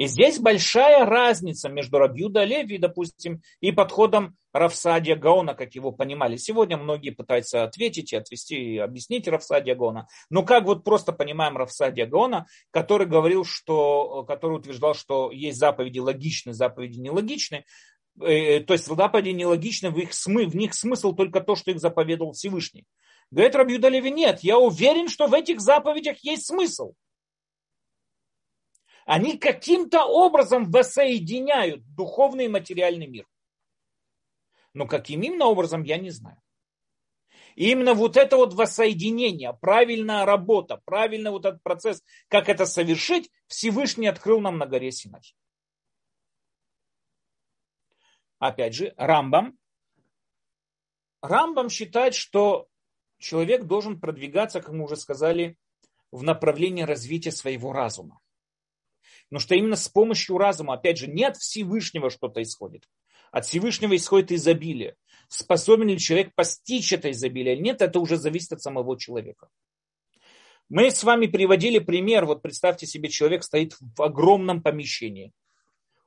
И здесь большая разница между Рабьюда Леви, допустим, и подходом Равсадия Гаона, как его понимали. Сегодня многие пытаются ответить и отвести, и объяснить Равсадия Гаона. Но как вот просто понимаем Равсадия Гаона, который говорил, что, который утверждал, что есть заповеди логичные, заповеди нелогичные. Э, то есть заповеди нелогичны, в, их смы, в них смысл только то, что их заповедовал Всевышний. Говорит Рабьюда Леви, нет, я уверен, что в этих заповедях есть смысл. Они каким-то образом воссоединяют духовный и материальный мир. Но каким именно образом, я не знаю. И именно вот это вот воссоединение, правильная работа, правильный вот этот процесс, как это совершить, Всевышний открыл нам на горе Синай. Опять же, Рамбам. Рамбам считает, что человек должен продвигаться, как мы уже сказали, в направлении развития своего разума. Но что именно с помощью разума, опять же, не от Всевышнего что-то исходит. От Всевышнего исходит изобилие. Способен ли человек постичь это изобилие или нет, это уже зависит от самого человека. Мы с вами приводили пример, вот представьте себе, человек стоит в огромном помещении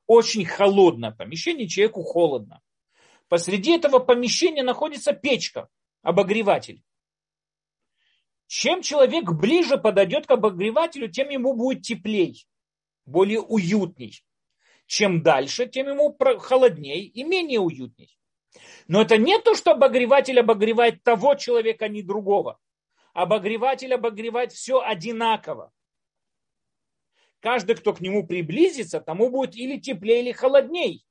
очень холодное помещение, человеку холодно. Посреди этого помещения находится печка, обогреватель. Чем человек ближе подойдет к обогревателю, тем ему будет теплей, более уютней. Чем дальше, тем ему холодней и менее уютней. Но это не то, что обогреватель обогревает того человека, а не другого. Обогреватель обогревает все одинаково. Каждый, кто к нему приблизится, тому будет или теплее, или холодней.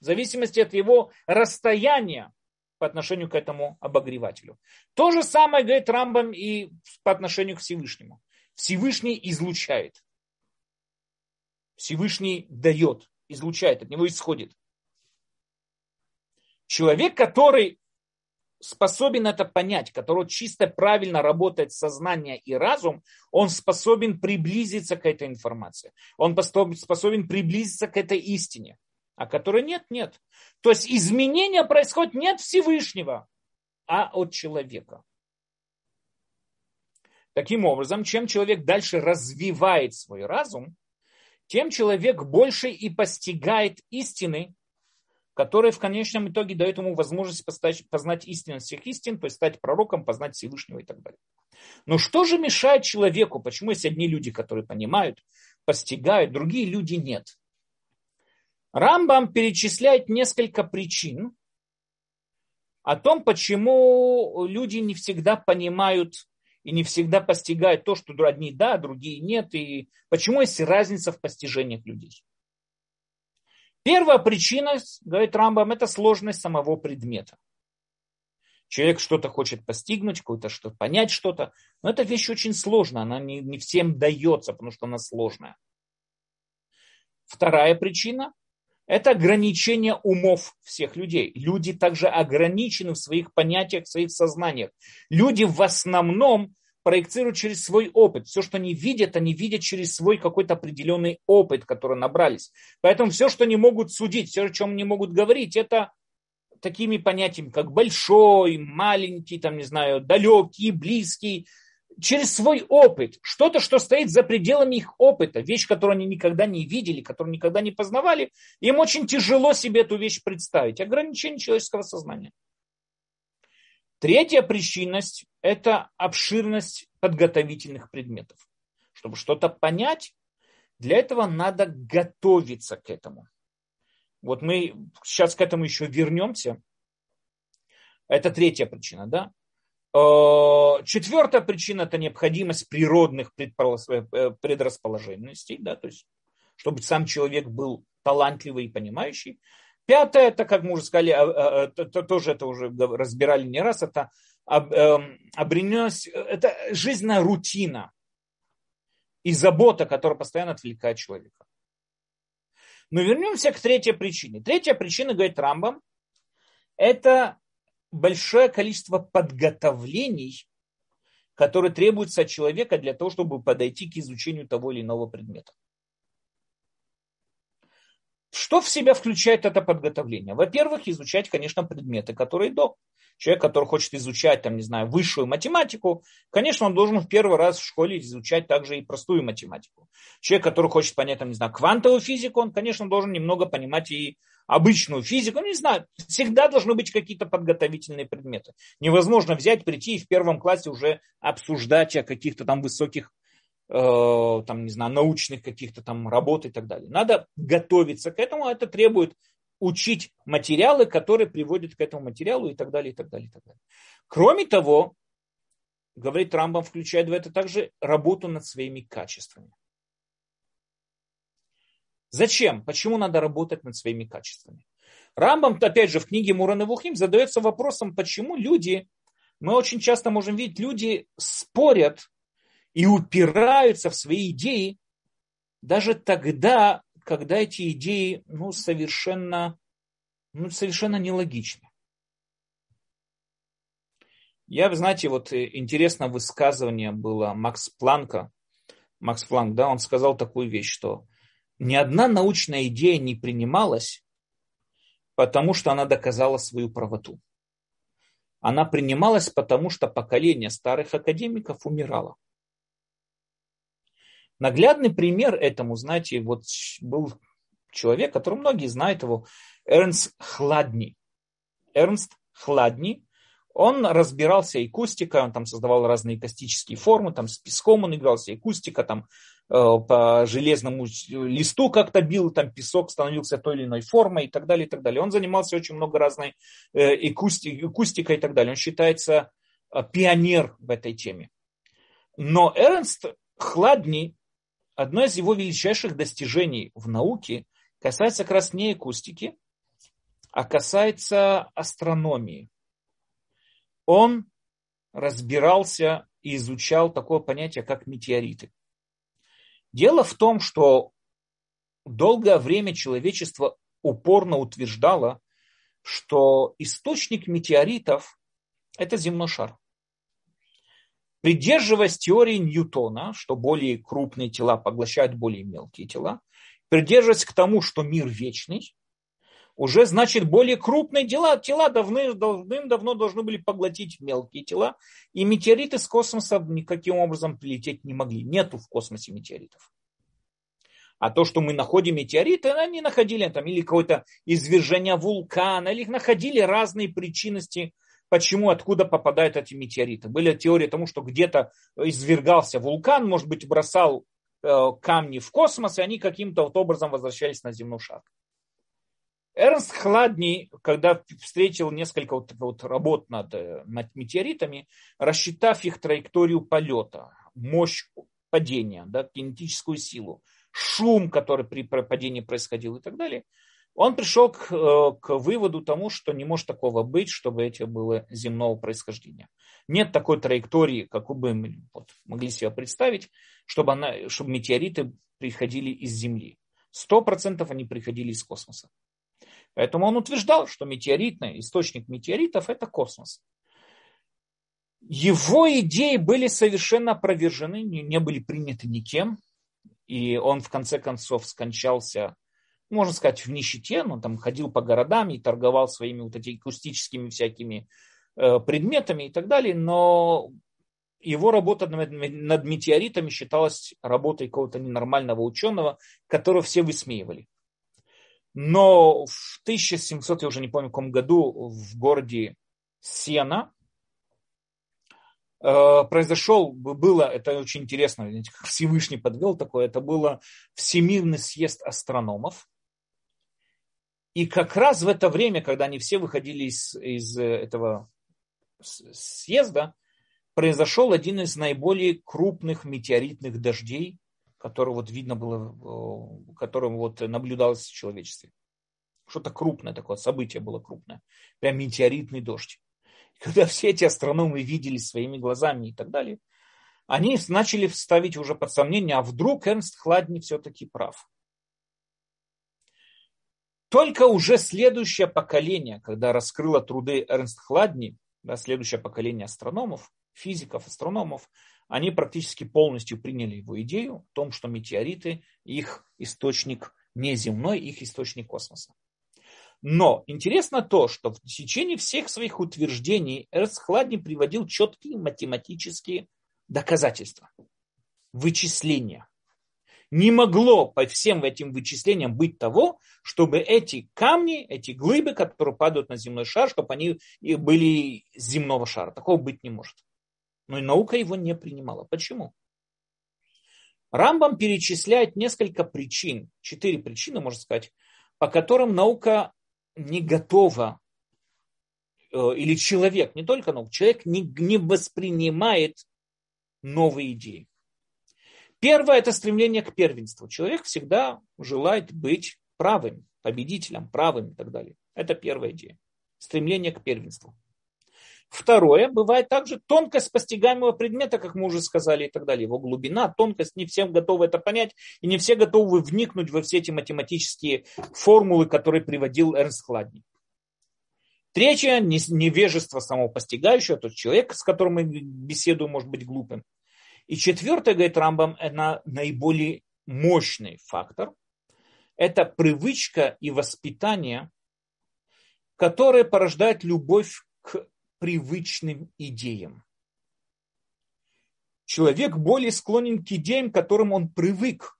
В зависимости от его расстояния по отношению к этому обогревателю. То же самое говорит Рамбам и по отношению к Всевышнему. Всевышний излучает. Всевышний дает, излучает, от него исходит. Человек, который способен это понять, который чисто правильно работает сознание и разум, он способен приблизиться к этой информации. Он способен приблизиться к этой истине. А которой нет, нет. То есть изменения происходят не от Всевышнего, а от человека. Таким образом, чем человек дальше развивает свой разум, тем человек больше и постигает истины, которые в конечном итоге дают ему возможность познать истинность всех истин, то есть стать пророком, познать Всевышнего и так далее. Но что же мешает человеку? Почему есть одни люди, которые понимают, постигают, другие люди нет? Рамбам перечисляет несколько причин о том, почему люди не всегда понимают и не всегда постигают то, что одни да, другие нет, и почему есть разница в постижениях людей. Первая причина, говорит Рамбам, это сложность самого предмета. Человек что-то хочет постигнуть, какое-то что понять что-то, но эта вещь очень сложная, она не, не всем дается, потому что она сложная. Вторая причина – это ограничение умов всех людей. Люди также ограничены в своих понятиях, в своих сознаниях. Люди в основном проецируют через свой опыт. Все, что они видят, они видят через свой какой-то определенный опыт, который набрались. Поэтому все, что они могут судить, все, о чем они могут говорить, это такими понятиями, как большой, маленький, там, не знаю, далекий, близкий, через свой опыт, что-то, что стоит за пределами их опыта, вещь, которую они никогда не видели, которую никогда не познавали, им очень тяжело себе эту вещь представить. Ограничение человеческого сознания. Третья причинность – это обширность подготовительных предметов. Чтобы что-то понять, для этого надо готовиться к этому. Вот мы сейчас к этому еще вернемся. Это третья причина, да? Э, четвертая причина – это необходимость природных э, предрасположенностей, да, то есть чтобы сам человек был талантливый и понимающий. Пятое, это, как мы уже сказали, а, а, тоже это уже разбирали не раз, это эм, обренес, это жизненная рутина и забота, которая постоянно отвлекает человека. Но вернемся к третьей причине. Третья причина, говорит Рамбам, это большое количество подготовлений, которые требуются от человека для того, чтобы подойти к изучению того или иного предмета. Что в себя включает это подготовление? Во-первых, изучать, конечно, предметы, которые до. Человек, который хочет изучать, там, не знаю, высшую математику, конечно, он должен в первый раз в школе изучать также и простую математику. Человек, который хочет понять, там, не знаю, квантовую физику, он, конечно, должен немного понимать и обычную физику, ну, не знаю, всегда должны быть какие-то подготовительные предметы. Невозможно взять, прийти и в первом классе уже обсуждать о каких-то там высоких Э, там, не знаю, научных каких-то там работ и так далее. Надо готовиться к этому, это требует учить материалы, которые приводят к этому материалу и так далее, и так далее, и так далее. Кроме того, говорит Рамбам, включает в это также работу над своими качествами. Зачем? Почему надо работать над своими качествами? Рамбам, опять же, в книге Мурана Вухим задается вопросом, почему люди, мы очень часто можем видеть, люди спорят и упираются в свои идеи даже тогда, когда эти идеи ну, совершенно, ну, совершенно нелогичны. Я, знаете, вот э, интересное высказывание было Макс Планка. Макс Планк, да, он сказал такую вещь, что ни одна научная идея не принималась, потому что она доказала свою правоту. Она принималась, потому что поколение старых академиков умирало. Наглядный пример этому, знаете, вот был человек, который многие знают его, Эрнст Хладни. Эрнст Хладни, он разбирался и акустикой, он там создавал разные акустические формы, там с песком он игрался, акустика, там э, по железному листу как-то бил, там песок становился той или иной формой и так далее, и так далее. Он занимался очень много разной э, акустикой и так далее. Он считается э, пионер в этой теме. Но Эрнст Хладни, одно из его величайших достижений в науке касается как раз не акустики, а касается астрономии. Он разбирался и изучал такое понятие, как метеориты. Дело в том, что долгое время человечество упорно утверждало, что источник метеоритов – это земной шар. Придерживаясь теории Ньютона, что более крупные тела поглощают более мелкие тела, придерживаясь к тому, что мир вечный, уже значит более крупные тела, тела давным-давно должны были поглотить мелкие тела, и метеориты с космоса никаким образом прилететь не могли. Нету в космосе метеоритов. А то, что мы находим метеориты, они находили там или какое-то извержение вулкана, или их находили разные причинности почему, откуда попадают эти метеориты. Были теории тому, что где-то извергался вулкан, может быть, бросал э, камни в космос, и они каким-то вот образом возвращались на земной шар. Эрнст Хладни, когда встретил несколько вот, вот работ над, э, над метеоритами, рассчитав их траекторию полета, мощь падения, да, кинетическую силу, шум, который при падении происходил и так далее, он пришел к, э, к выводу тому, что не может такого быть, чтобы эти было земного происхождения. Нет такой траектории, какую бы мы вот, могли себе представить, чтобы, она, чтобы метеориты приходили из Земли. Сто процентов они приходили из космоса. Поэтому он утверждал, что метеоритный источник метеоритов – это космос. Его идеи были совершенно опровержены, не были приняты никем. И он в конце концов скончался можно сказать, в нищете, но там ходил по городам и торговал своими вот этими акустическими всякими э, предметами и так далее, но его работа над метеоритами считалась работой какого-то ненормального ученого, которого все высмеивали. Но в 1700, я уже не помню, в каком году, в городе Сена э, произошел, было, это очень интересно, Всевышний подвел такое, это было Всемирный съезд астрономов, и как раз в это время, когда они все выходили из, из э, этого съезда, произошел один из наиболее крупных метеоритных дождей, который вот видно было, которым вот наблюдалось в человечестве. Что-то крупное такое, событие было крупное. Прям метеоритный дождь. И когда все эти астрономы видели своими глазами и так далее, они начали ставить уже под сомнение, а вдруг Эрнст Хладни все-таки прав. Только уже следующее поколение, когда раскрыло труды Эрнст Хладни, да, следующее поколение астрономов, физиков, астрономов, они практически полностью приняли его идею о том, что метеориты, их источник не земной, их источник космоса. Но интересно то, что в течение всех своих утверждений Эрнст Хладни приводил четкие математические доказательства, вычисления. Не могло по всем этим вычислениям быть того, чтобы эти камни, эти глыбы, которые падают на земной шар, чтобы они были земного шара. Такого быть не может. Но и наука его не принимала. Почему? Рамбам перечисляет несколько причин, четыре причины, можно сказать, по которым наука не готова, э, или человек, не только наука, человек не, не воспринимает новые идеи. Первое – это стремление к первенству. Человек всегда желает быть правым, победителем, правым и так далее. Это первая идея. Стремление к первенству. Второе, бывает также тонкость постигаемого предмета, как мы уже сказали и так далее. Его глубина, тонкость, не всем готовы это понять, и не все готовы вникнуть во все эти математические формулы, которые приводил Эрнст Хладни. Третье, невежество самого постигающего, тот человек, с которым мы беседуем, может быть глупым. И четвертое, говорит Рамбам, это наиболее мощный фактор. Это привычка и воспитание, которое порождает любовь к привычным идеям. Человек более склонен к идеям, к которым он привык.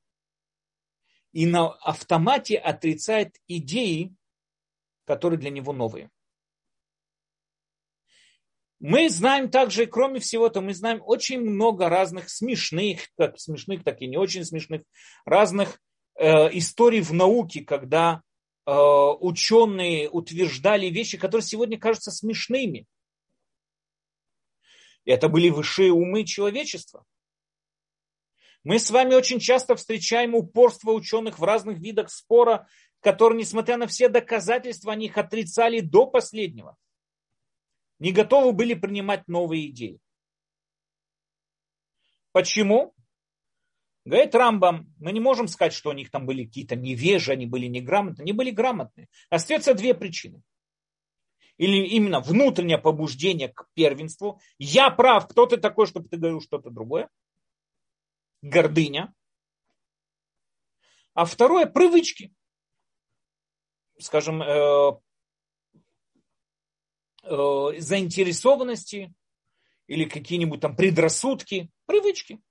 И на автомате отрицает идеи, которые для него новые. Мы знаем также, кроме всего-то, мы знаем очень много разных смешных, как смешных, так и не очень смешных, разных э, историй в науке, когда э, ученые утверждали вещи, которые сегодня кажутся смешными. Это были высшие умы человечества. Мы с вами очень часто встречаем упорство ученых в разных видах спора, которые, несмотря на все доказательства, они их отрицали до последнего не готовы были принимать новые идеи. Почему? Говорит Рамбам, мы не можем сказать, что у них там были какие-то невежи, они были неграмотные. Они были грамотные. Остается две причины. Или именно внутреннее побуждение к первенству. Я прав, кто ты такой, чтобы ты говорил что-то другое. Гордыня. А второе – привычки. Скажем, э, э, заинтересованности или какие-нибудь там предрассудки, привычки.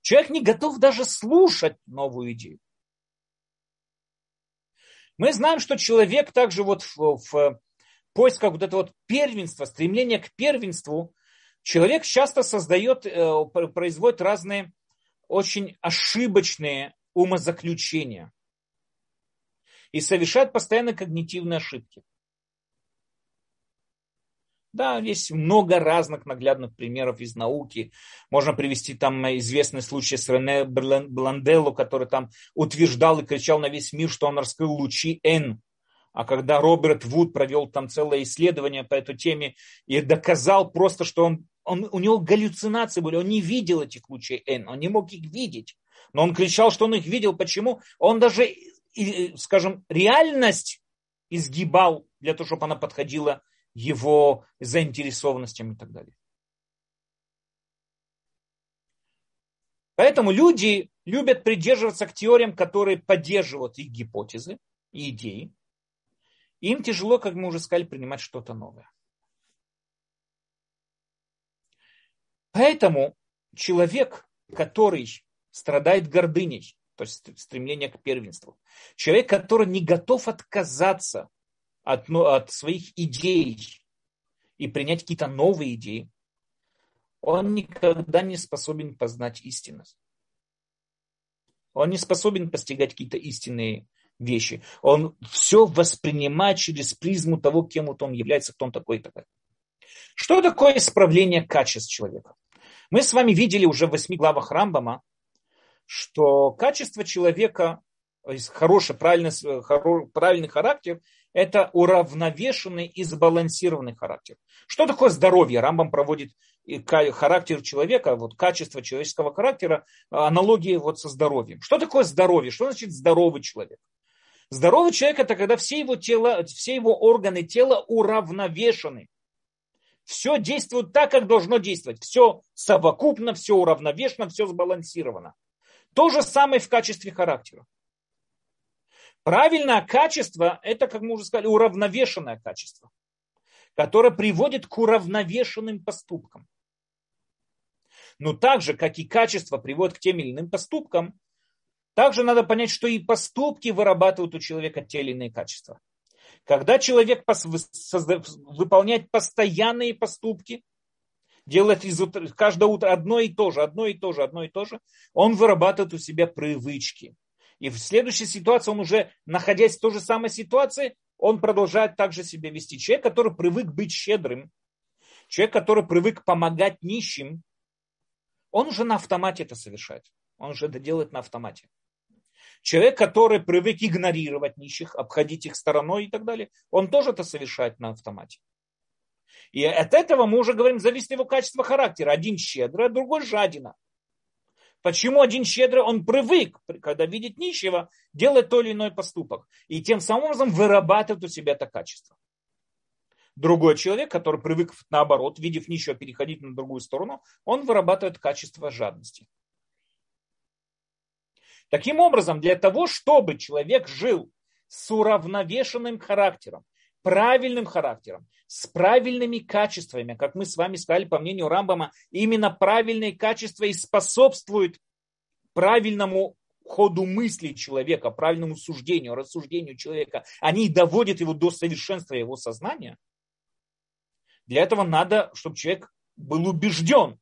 Человек не готов даже слушать новую идею. Мы знаем, что человек также вот в, в поисках вот этого вот первенства, стремления к первенству, человек часто создает, э, производит разные очень ошибочные умозаключения и совершает постоянно когнитивные ошибки. Да, есть много разных наглядных примеров из науки. Можно привести там известный случай с Рене Бланделло, который там утверждал и кричал на весь мир, что он раскрыл лучи N. А когда Роберт Вуд провел там целое исследование по этой теме и доказал просто, что он, он, у него галлюцинации были, он не видел этих лучей N, он не мог их видеть. Но он кричал, что он их видел. Почему? Он даже, скажем, реальность изгибал для того, чтобы она подходила его заинтересованностям и так далее. Поэтому люди любят придерживаться к теориям, которые поддерживают их гипотезы и идеи. Им тяжело, как мы уже сказали, принимать что-то новое. Поэтому человек, который страдает гордыней, то есть стремление к первенству, человек, который не готов отказаться от, ну, от своих идей и принять какие-то новые идеи, он никогда не способен познать истинность. Он не способен постигать какие-то истинные вещи. Он все воспринимает через призму того, кем вот он является, кто он такой и такой. Что такое исправление качеств человека? Мы с вами видели уже в восьми главах Рамбама, что качество человека, хороший, правильный, правильный характер, это уравновешенный и сбалансированный характер. Что такое здоровье? Рамбам проводит характер человека, вот качество человеческого характера, аналогии вот со здоровьем. Что такое здоровье? Что значит здоровый человек? Здоровый человек это когда все его, тела, все его органы тела уравновешены. Все действует так, как должно действовать. Все совокупно, все уравновешено, все сбалансировано. То же самое в качестве характера. Правильное качество – это, как мы уже сказали, уравновешенное качество, которое приводит к уравновешенным поступкам. Но так же, как и качество приводит к тем или иным поступкам, также надо понять, что и поступки вырабатывают у человека те или иные качества. Когда человек выполняет постоянные поступки, делает из каждое утро одно и то же, одно и то же, одно и то же, он вырабатывает у себя привычки. И в следующей ситуации он уже, находясь в той же самой ситуации, он продолжает также себя вести. Человек, который привык быть щедрым, человек, который привык помогать нищим, он уже на автомате это совершает. Он уже это делает на автомате. Человек, который привык игнорировать нищих, обходить их стороной и так далее, он тоже это совершает на автомате. И от этого мы уже говорим, зависит его качество характера. Один щедрый, а другой жадина. Почему один щедрый, он привык, когда видит нищего, делать то или иной поступок. И тем самым образом вырабатывает у себя это качество. Другой человек, который привык наоборот, видев нищего, переходить на другую сторону, он вырабатывает качество жадности. Таким образом, для того, чтобы человек жил с уравновешенным характером, правильным характером, с правильными качествами, как мы с вами сказали, по мнению Рамбама, именно правильные качества и способствуют правильному ходу мысли человека, правильному суждению, рассуждению человека. Они доводят его до совершенства его сознания. Для этого надо, чтобы человек был убежден,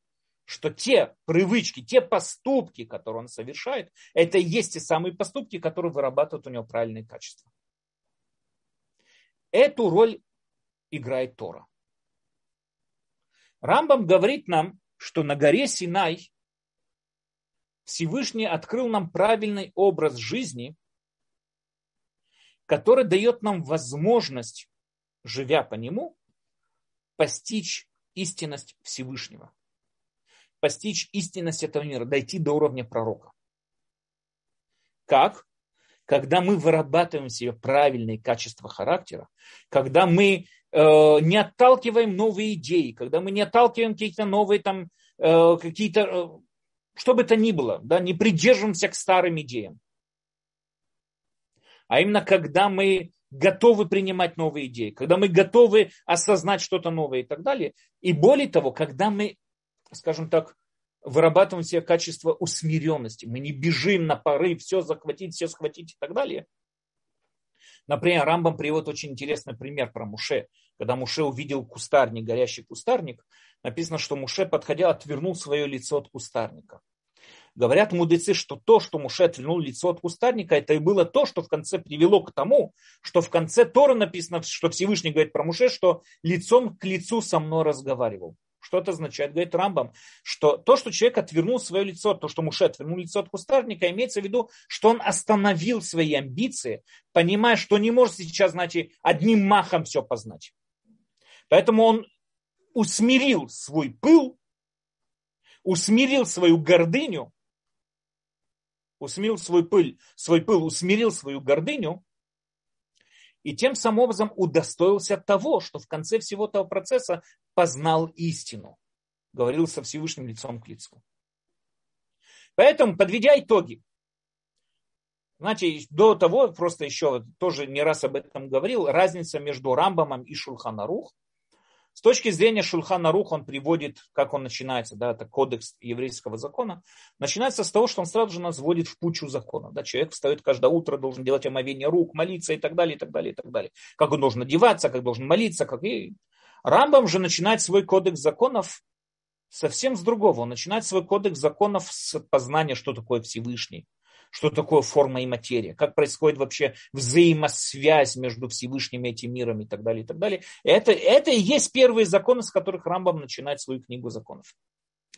что те привычки, те поступки, которые он совершает, это и есть те самые поступки, которые вырабатывают у него правильные качества. Эту роль играет Тора. Рамбам говорит нам, что на горе Синай Всевышний открыл нам правильный образ жизни, который дает нам возможность, живя по нему, постичь истинность Всевышнего постичь истинность этого мира, дойти до уровня пророка. Как? Когда мы вырабатываем в себе правильные качества характера, когда мы э, не отталкиваем новые идеи, когда мы не отталкиваем какие-то новые там, э, какие-то, э, что бы то ни было, да, не придерживаемся к старым идеям. А именно, когда мы готовы принимать новые идеи, когда мы готовы осознать что-то новое и так далее. И более того, когда мы скажем так, вырабатываем себе качество усмиренности. Мы не бежим на порыв, все захватить, все схватить и так далее. Например, Рамбам приводит очень интересный пример про Муше. Когда Муше увидел кустарник, горящий кустарник, написано, что Муше, подходя, отвернул свое лицо от кустарника. Говорят мудрецы, что то, что Муше отвернул лицо от кустарника, это и было то, что в конце привело к тому, что в конце Тора написано, что Всевышний говорит про Муше, что лицом к лицу со мной разговаривал. Что это означает? Говорит Рамбам, что то, что человек отвернул свое лицо, то, что Муше отвернул лицо от кустарника, имеется в виду, что он остановил свои амбиции, понимая, что не может сейчас, знаете, одним махом все познать. Поэтому он усмирил свой пыл, усмирил свою гордыню, усмирил свой пыл, свой пыл, усмирил свою гордыню, и тем самым образом удостоился того, что в конце всего этого процесса познал истину. Говорил со Всевышним лицом к лицу. Поэтому, подведя итоги, знаете, до того, просто еще тоже не раз об этом говорил, разница между Рамбамом и Шулханарух – с точки зрения Шульхана Рух он приводит, как он начинается, да, это кодекс еврейского закона, начинается с того, что он сразу же нас вводит в пучу законов. Да, человек встает каждое утро, должен делать омовение рук, молиться и так далее, и так далее, и так далее. Как он должен одеваться, как должен молиться. Как... И Рамбам же начинает свой кодекс законов совсем с другого. Он начинает свой кодекс законов с познания, что такое Всевышний что такое форма и материя, как происходит вообще взаимосвязь между Всевышним и этим миром и так далее, и так далее. Это, это и есть первые законы, с которых Рамбам начинает свою книгу законов.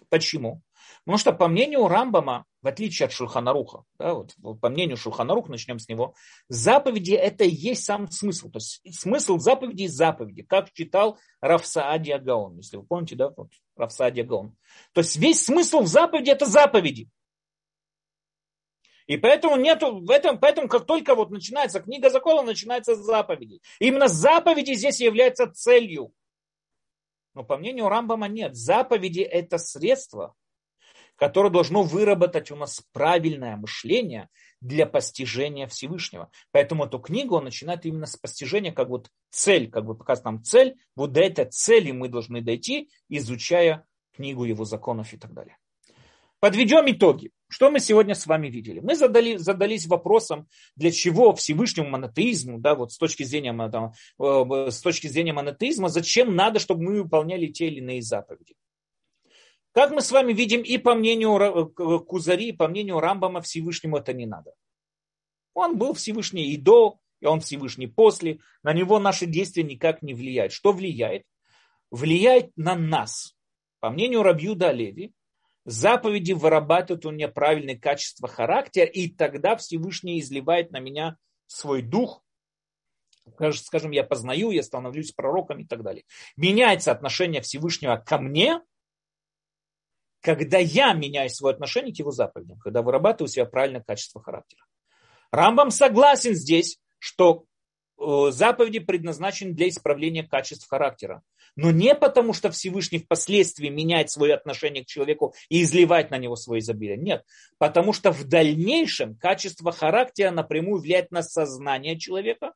Почему? Потому что по мнению Рамбама, в отличие от Шульханаруха, да, вот, по мнению Шульханаруха, начнем с него, заповеди это и есть сам смысл. То есть смысл заповеди заповеди, как читал Рафсаади Агаон, если вы помните, да, вот, Рафсаади Агаон. То есть весь смысл в заповеди это заповеди. И поэтому нету, в этом, поэтому как только вот начинается книга закона, начинается с заповедей. Именно заповеди здесь являются целью. Но по мнению Рамбама нет. Заповеди это средство, которое должно выработать у нас правильное мышление для постижения Всевышнего. Поэтому эту книгу он начинает именно с постижения, как вот цель, как бы показывает нам цель, вот до этой цели мы должны дойти, изучая книгу его законов и так далее. Подведем итоги. Что мы сегодня с вами видели? Мы задали, задались вопросом, для чего Всевышнему монотеизму, да, вот с точки зрения, там, э, с точки зрения монотеизма, зачем надо, чтобы мы выполняли те или иные заповеди. Как мы с вами видим, и по мнению э, Кузари, и по мнению Рамбама, Всевышнему это не надо. Он был Всевышний и до, и он Всевышний после. На него наши действия никак не влияют. Что влияет? Влияет на нас. По мнению Рабьюда Леви, заповеди вырабатывают у меня правильные качества характера, и тогда Всевышний изливает на меня свой дух, скажем, я познаю, я становлюсь пророком и так далее. Меняется отношение Всевышнего ко мне, когда я меняю свое отношение к его заповедям, когда вырабатываю у себя правильное качество характера. Рамбам согласен здесь, что заповеди предназначены для исправления качеств характера. Но не потому, что Всевышний впоследствии меняет свое отношение к человеку и изливает на него свое изобилие. Нет. Потому что в дальнейшем качество характера напрямую влияет на сознание человека,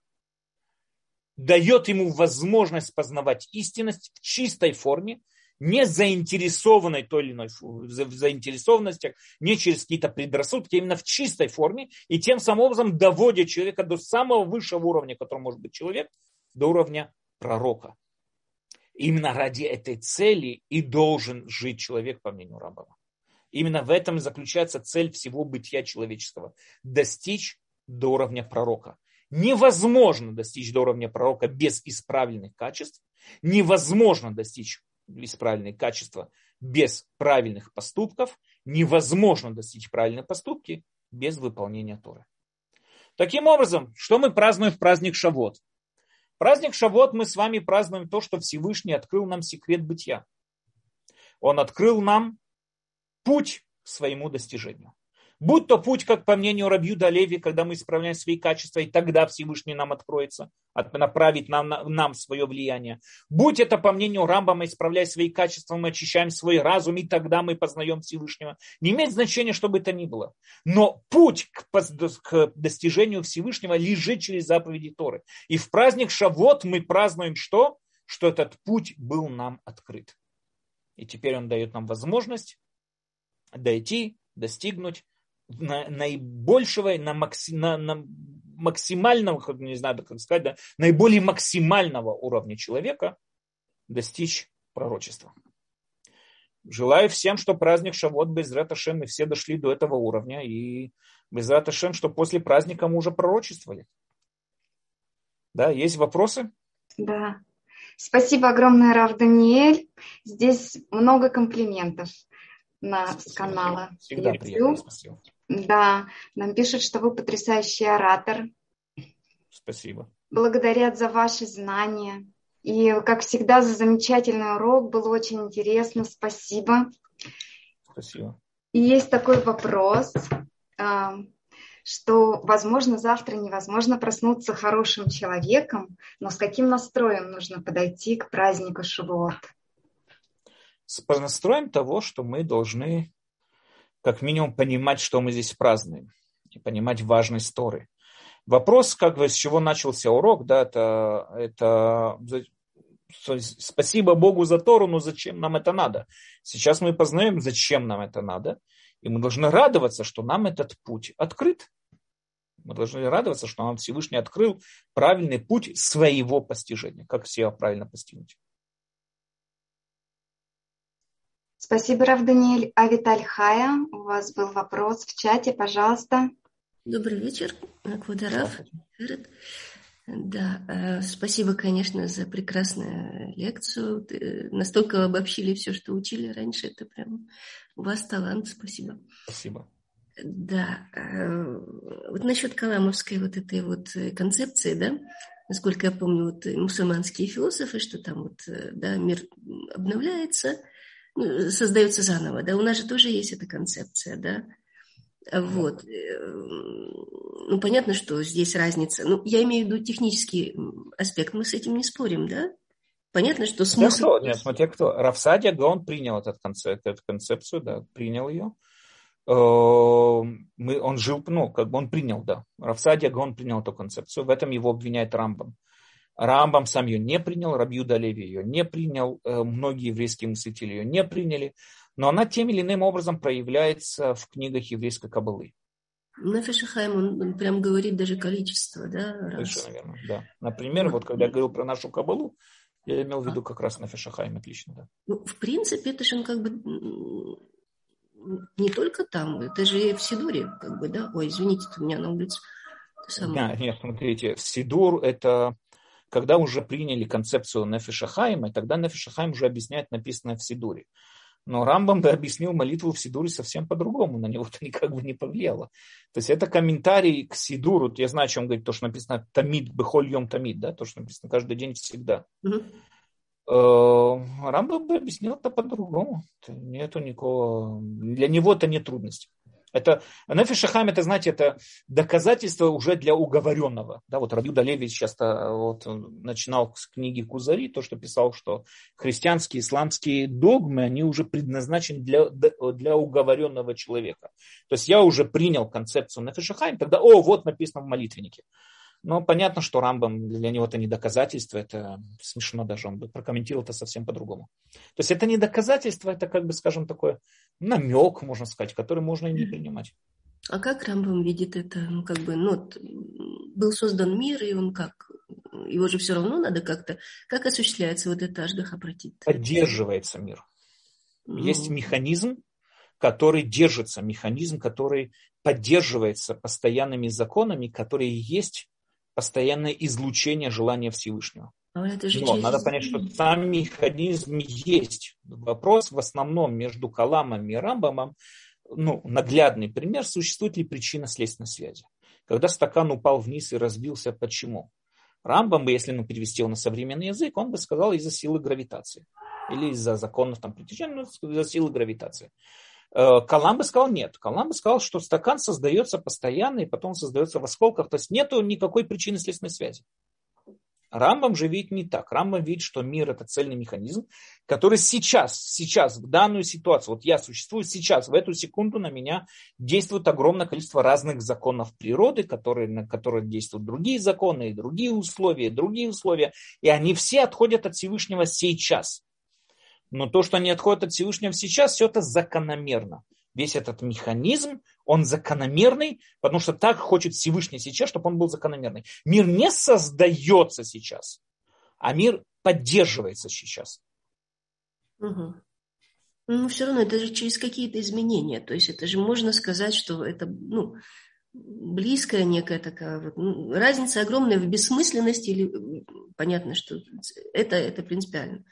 дает ему возможность познавать истинность в чистой форме, не заинтересованной той или иной в заинтересованностях, не через какие-то предрассудки, а именно в чистой форме, и тем самым образом доводит человека до самого высшего уровня, который может быть человек, до уровня пророка. Именно ради этой цели и должен жить человек, по мнению Рамбама. Именно в этом и заключается цель всего бытия человеческого. Достичь до уровня пророка. Невозможно достичь до уровня пророка без исправленных качеств. Невозможно достичь исправленные качества без правильных поступков. Невозможно достичь правильные поступки без выполнения Торы. Таким образом, что мы празднуем в праздник Шавот? Праздник Шавот мы с вами празднуем то, что Всевышний открыл нам секрет бытия. Он открыл нам путь к своему достижению. Будь то путь, как по мнению Рабьюда Леви, когда мы исправляем свои качества, и тогда Всевышний нам откроется, направить нам, нам свое влияние. Будь это, по мнению Рамбама, исправляя свои качества, мы очищаем свой разум, и тогда мы познаем Всевышнего. Не имеет значения, что бы это ни было. Но путь к, к достижению Всевышнего лежит через заповеди Торы. И в праздник Шавот мы празднуем что? Что этот путь был нам открыт. И теперь он дает нам возможность дойти, достигнуть на, наибольшего, на, макси, на, на максимального, не знаю, как сказать, да, наиболее максимального уровня человека достичь пророчества. Желаю всем, что праздник Шавот без Раташем мы все дошли до этого уровня, и без Раташем, что после праздника мы уже пророчествовали. Да, есть вопросы? Да. Спасибо огромное, Рав Даниэль. Здесь много комплиментов на, канала Всегда YouTube. приятно, спасибо. Да, нам пишут, что вы потрясающий оратор. Спасибо. Благодарят за ваши знания. И, как всегда, за замечательный урок. Было очень интересно. Спасибо. Спасибо. И есть такой вопрос, а, что, возможно, завтра невозможно проснуться хорошим человеком, но с каким настроем нужно подойти к празднику Шивот? С настроем того, что мы должны как минимум понимать, что мы здесь празднуем, и понимать важность Торы. Вопрос, как бы, с чего начался урок, да, это, это спасибо Богу за Тору, но зачем нам это надо? Сейчас мы познаем, зачем нам это надо, и мы должны радоваться, что нам этот путь открыт. Мы должны радоваться, что нам Всевышний открыл правильный путь своего постижения. Как все правильно постигнуть? Спасибо, Рав Даниэль. А Виталь Хая, у вас был вопрос в чате, пожалуйста. Добрый вечер, Квадарав. Да, э, спасибо, конечно, за прекрасную лекцию. Ты настолько обобщили все, что учили раньше. Это прям у вас талант. Спасибо. Спасибо. Да, э, вот насчет каламовской вот этой вот концепции, да, насколько я помню, вот мусульманские философы, что там вот, э, да, мир обновляется – создается заново, да, у нас же тоже есть эта концепция, да, Вот. Э, ну, понятно, что здесь разница. Ну, я имею в виду технический аспект. Мы с этим не спорим, да? Понятно, что смысл... Кто? Нет, смотри, кто. Рафсадия Гаон принял этот концепт, эту концепцию, да, принял ее. Эм, мы, он жил, ну, как бы он принял, да. Рафсадия Гаон принял эту концепцию. В этом его обвиняет Рамбам. Рамбам сам ее не принял, Рабью Леви ее не принял, э, многие еврейские мыслители ее не приняли но она тем или иным образом проявляется в книгах еврейской кабалы. Нефешахайм, он, он прям говорит даже количество, да? Раз. Совершенно верно, да. Например, вот когда я говорил про нашу кабалу, я имел в виду как раз Нефешахайм, отлично, да. Ну, в принципе, это же он как бы не только там, это же в Сидуре, как бы, да? Ой, извините, у меня на улице. Да, нет, смотрите, Сидур это когда уже приняли концепцию Нефешахайма, тогда Нефешахайм уже объясняет написанное в Сидуре. Но Рамбам бы объяснил молитву в Сидуре совсем по-другому, на него это никак бы не повлияло. То есть это комментарий к Сидуру, я знаю, о чем говорит то, что написано Тамид, Бехоль Йом Тамид, да, то, что написано каждый день всегда. Угу. Рамбам бы объяснил это по-другому. Нету никакого... Для него это не трудность. Это, Нефиш Шахам, это, знаете, это доказательство уже для уговоренного. Да, вот Рабиуда Левич часто вот, начинал с книги Кузари, то, что писал, что христианские, исламские догмы, они уже предназначены для, для уговоренного человека. То есть я уже принял концепцию Нефиш Шахам, тогда, о, вот написано в молитвеннике. Но понятно, что Рамбам для него это не доказательство, это смешно даже, он бы прокомментировал это совсем по-другому. То есть это не доказательство, это как бы, скажем, такое намек, можно сказать, который можно и не принимать. А как Рамбам видит это? Ну, как бы, ну, был создан мир, и он как? Его же все равно надо как-то... Как осуществляется вот это Ашгаха Протит? Поддерживается мир. Mm. Есть механизм, который держится, механизм, который поддерживается постоянными законами, которые есть постоянное излучение желания Всевышнего. Но, Но через... надо понять, что сам механизм есть. Вопрос в основном между Каламом и Рамбамом, ну, наглядный пример, существует ли причина следственной связи. Когда стакан упал вниз и разбился, почему? Рамбам бы, если ну, перевести его на современный язык, он бы сказал из-за силы гравитации. Или из-за законов там, притяжения, ну, из-за силы гравитации. Э, Каламба сказал нет. Каламба сказал, что стакан создается постоянно и потом создается в осколках. То есть нет никакой причины следственной связи. Рамбам же видит не так. Рамбам видит, что мир это цельный механизм, который сейчас, сейчас, в данную ситуацию, вот я существую сейчас, в эту секунду на меня действует огромное количество разных законов природы, которые, на которые действуют другие законы, и другие условия, и другие условия, и они все отходят от Всевышнего сейчас. Но то, что они отходят от Всевышнего сейчас, все это закономерно. Весь этот механизм, он закономерный, потому что так хочет Всевышний сейчас, чтобы он был закономерный. Мир не создается сейчас, а мир поддерживается сейчас. Угу. Ну, все равно это же через какие-то изменения. То есть это же можно сказать, что это ну, близкая некая такая вот, ну, разница огромная в бессмысленности или понятно, что это, это принципиально.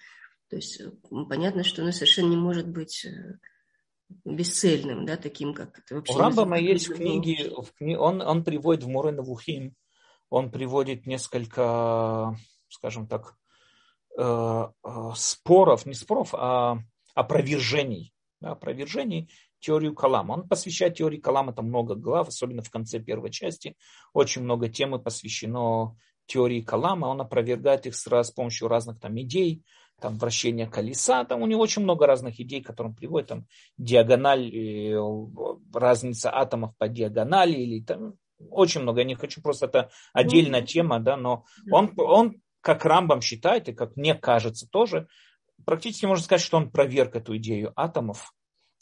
То есть э, понятно, что оно совершенно не может быть э, бесцельным, да, таким, как это вообще... У Рамбама есть в книге, в кни... он, он приводит в Мурен Вухим, он приводит несколько, скажем так, э, споров, не споров, а опровержений, да, опровержений теорию Калама. Он посвящает теории Калама там много глав, особенно в конце первой части. Очень много темы посвящено теории Калама. Он опровергает их с, с помощью разных там идей, там вращение колеса, там у него очень много разных идей, которые он приводит, там диагональ, э, разница атомов по диагонали, или там очень много, я не хочу просто, это отдельная тема, да, но он, он, как Рамбам считает, и как мне кажется тоже, практически можно сказать, что он проверк эту идею атомов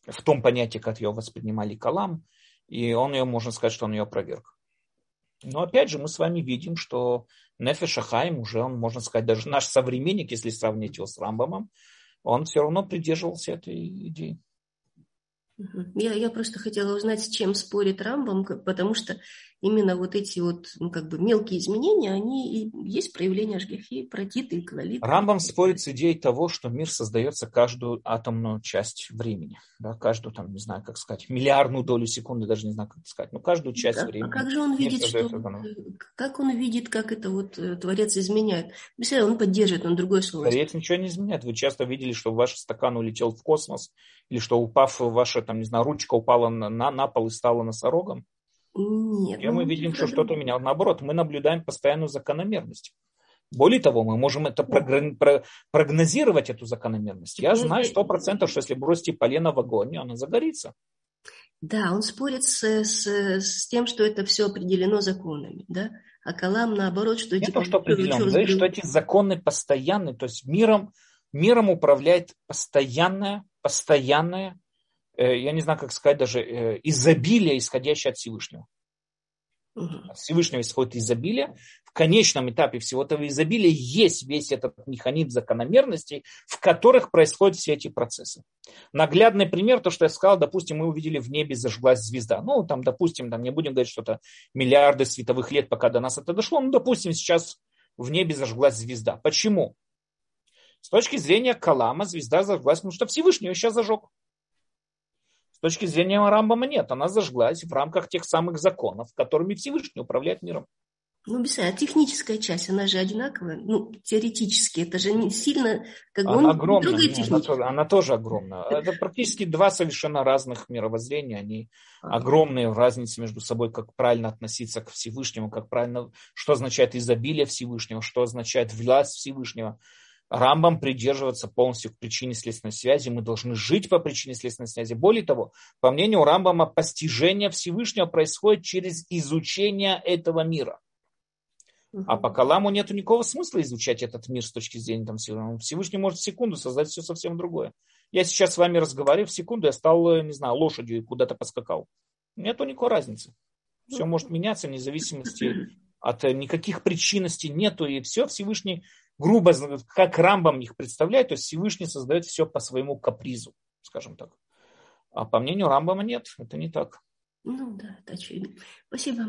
в том понятии, как ее воспринимали Калам, и он ее, можно сказать, что он ее проверк. Но опять же, мы с вами видим, что Нефеш Ахайм уже, он, можно сказать, даже наш современник, если сравнить его с Рамбамом, он все равно придерживался этой идеи. Я, я просто хотела узнать, с чем спорит Рамбам, потому что именно вот эти вот, ну, как бы мелкие изменения, они и есть проявление ажгихи, протиты и клалиты. Рамбам спорит с идеей того, что мир создается каждую атомную часть времени, да, каждую, там, не знаю, как сказать, миллиардную долю секунды, даже не знаю, как сказать, но каждую часть да? времени. А как же он видит, что, как он видит, как это вот э, Творец изменяет? Он поддерживает, он другое слово. Творец ничего не изменяет. Вы часто видели, что ваш стакан улетел в космос, или что упав, ваша, там, не знаю, ручка упала на, на пол и стала носорогом. Нет. И мы ну, видим, что что-то менялось. Наоборот, мы наблюдаем постоянную закономерность. Более того, мы можем это прогнозировать, эту закономерность. Я знаю сто процентов, что если бросить полено в огонь, она загорится. Да, он спорит с, с, с тем, что это все определено законами, да? А Калам наоборот, что эти... Не то, что определено, говорит, что эти законы постоянны, то есть миром, миром управляет постоянное Э, я не знаю, как сказать, даже э, изобилие, исходящее от Всевышнего. От Всевышнего исходит изобилие. В конечном этапе всего этого изобилия есть весь этот механизм закономерностей, в которых происходят все эти процессы. Наглядный пример, то, что я сказал, допустим, мы увидели в небе зажглась звезда. Ну, там, допустим, там не будем говорить что-то миллиарды световых лет, пока до нас это дошло. Ну, допустим, сейчас в небе зажглась звезда. Почему? С точки зрения Калама звезда зажглась, потому что Всевышний ее сейчас зажег точки зрения Рамбама нет. Она зажглась в рамках тех самых законов, которыми Всевышний управляет миром. Ну, Беса, а техническая часть, она же одинаковая, ну, теоретически, это же не сильно, как она огромная, нет, она, тоже, она тоже огромная. Это практически два совершенно разных мировоззрения, они огромные в разнице между собой, как правильно относиться к Всевышнему, как правильно, что означает изобилие Всевышнего, что означает власть Всевышнего. Рамбам придерживаться полностью к причине следственной связи. Мы должны жить по причине следственной связи. Более того, по мнению Рамбама, постижение Всевышнего происходит через изучение этого мира. А по Каламу нет никакого смысла изучать этот мир с точки зрения там, Всевышнего. Всевышний может в секунду создать все совсем другое. Я сейчас с вами разговариваю, в секунду я стал, не знаю, лошадью и куда-то поскакал. Нету никакой разницы. Все может меняться вне зависимости от никаких причинностей нету, и все Всевышний грубо, как Рамбам их представляет, то есть Всевышний создает все по своему капризу, скажем так. А по мнению Рамбама нет, это не так. Ну да, это очевидно. Спасибо.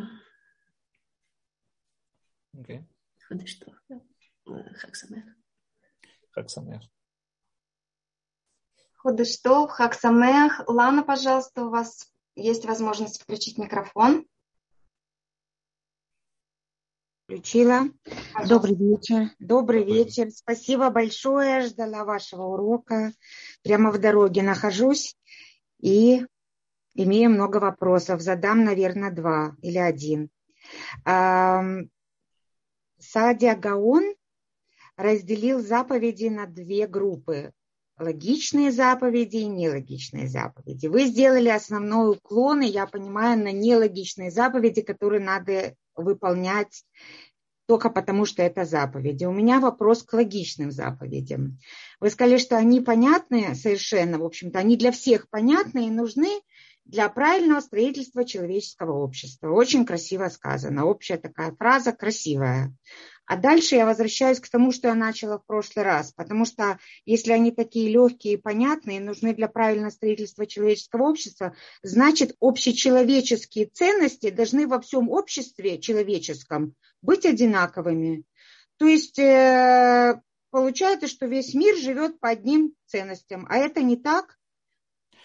Okay. что? Хаксамех. Хаксамех. Ходыштов, Хаксамех. Лана, пожалуйста, у вас есть возможность включить микрофон. Включила. Добрый вечер. Добрый вечер. Спасибо большое. Ждала вашего урока. Прямо в дороге нахожусь и имею много вопросов. Задам, наверное, два или один. Садия Гаон разделил заповеди на две группы. Логичные заповеди и нелогичные заповеди. Вы сделали основной уклон, и я понимаю, на нелогичные заповеди, которые надо выполнять только потому, что это заповеди. У меня вопрос к логичным заповедям. Вы сказали, что они понятны совершенно, в общем-то, они для всех понятны и нужны для правильного строительства человеческого общества. Очень красиво сказано. Общая такая фраза, красивая. А дальше я возвращаюсь к тому, что я начала в прошлый раз, потому что если они такие легкие и понятные, нужны для правильного строительства человеческого общества, значит общечеловеческие ценности должны во всем обществе человеческом быть одинаковыми. То есть э, получается, что весь мир живет по одним ценностям, а это не так,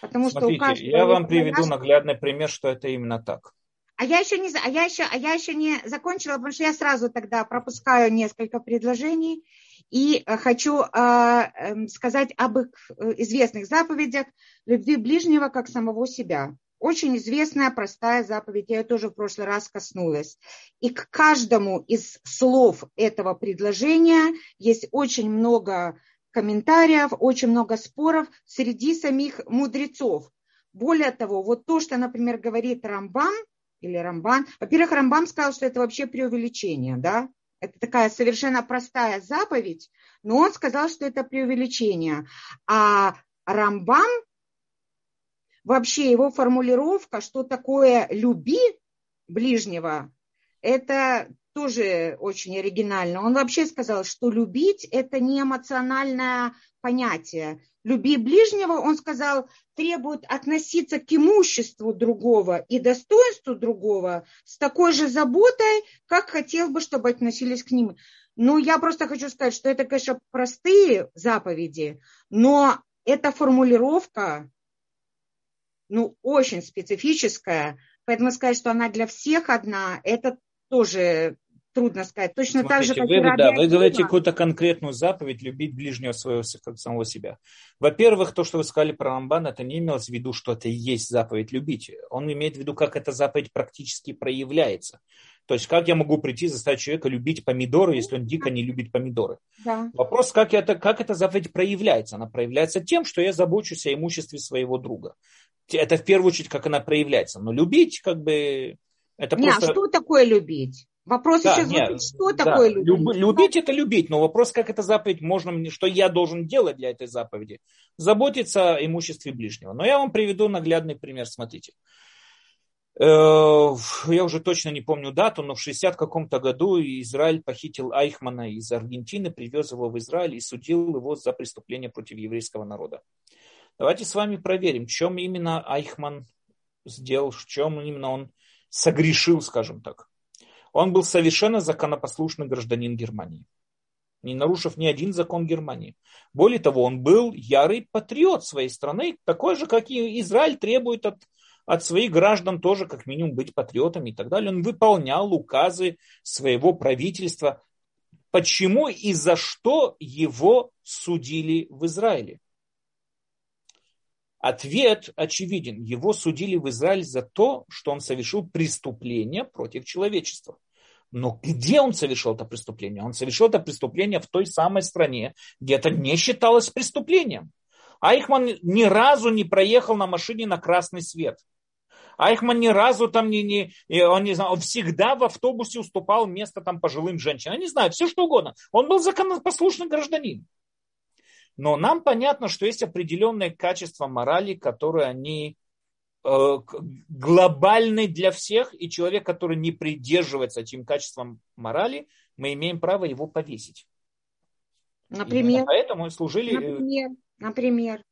потому Смотрите, что у каждого... Я вам приведу наш... наглядный пример, что это именно так. А я еще не, а я еще, а я еще не закончила, потому что я сразу тогда пропускаю несколько предложений и э, хочу э, сказать об их э, известных заповедях любви ближнего как самого себя. Очень известная, простая заповедь, я ее тоже в прошлый раз коснулась. И к каждому из слов этого предложения есть очень много комментариев, очень много споров среди самих мудрецов. Более того, вот то, что, например, говорит Рамбам – или Рамбан. Во-первых, Рамбан сказал, что это вообще преувеличение, да? Это такая совершенно простая заповедь, но он сказал, что это преувеличение. А Рамбам, вообще его формулировка, что такое люби ближнего, это тоже очень оригинально. Он вообще сказал, что любить – это не эмоциональная понятия. Люби ближнего, он сказал, требует относиться к имуществу другого и достоинству другого с такой же заботой, как хотел бы, чтобы относились к ним. Ну, я просто хочу сказать, что это, конечно, простые заповеди, но эта формулировка, ну, очень специфическая, поэтому сказать, что она для всех одна, это тоже трудно сказать. Точно Смотрите, так же, как вы, да, вы говорите какую-то конкретную заповедь любить ближнего своего, как самого себя. Во-первых, то, что вы сказали про Рамбан, это не имелось в виду, что это и есть заповедь любить. Он имеет в виду, как эта заповедь практически проявляется. То есть, как я могу прийти и заставить человека любить помидоры, если он дико не любит помидоры? Да. Вопрос, как, это, как эта заповедь проявляется? Она проявляется тем, что я забочусь о имуществе своего друга. Это в первую очередь, как она проявляется. Но любить, как бы, это не, просто... а что такое любить? Вопрос да, еще звучит, что да, такое любить? Люб, любить это любить, но вопрос, как эта заповедь можно, что я должен делать для этой заповеди? Заботиться о имуществе ближнего. Но я вам приведу наглядный пример, смотрите. Э, я уже точно не помню дату, но в 60 каком-то году Израиль похитил Айхмана из Аргентины, привез его в Израиль и судил его за преступление против еврейского народа. Давайте с вами проверим, в чем именно Айхман сделал, в чем именно он согрешил, скажем так. Он был совершенно законопослушный гражданин Германии, не нарушив ни один закон Германии. Более того, он был ярый патриот своей страны, такой же, как и Израиль требует от, от своих граждан тоже как минимум быть патриотами и так далее. Он выполнял указы своего правительства. Почему и за что его судили в Израиле? Ответ очевиден. Его судили в Израиле за то, что он совершил преступление против человечества. Но где он совершил это преступление? Он совершил это преступление в той самой стране, где это не считалось преступлением. Айхман ни разу не проехал на машине на красный свет. Айхман ни разу там не, не, он не знаю, он всегда в автобусе уступал место там пожилым женщинам. Не знаю, все что угодно. Он был законопослушный гражданин. Но нам понятно, что есть определенные качества морали, которые они э, глобальны для всех, и человек, который не придерживается этим качествам морали, мы имеем право его повесить. Например? поэтому и служили... Э, например? Например?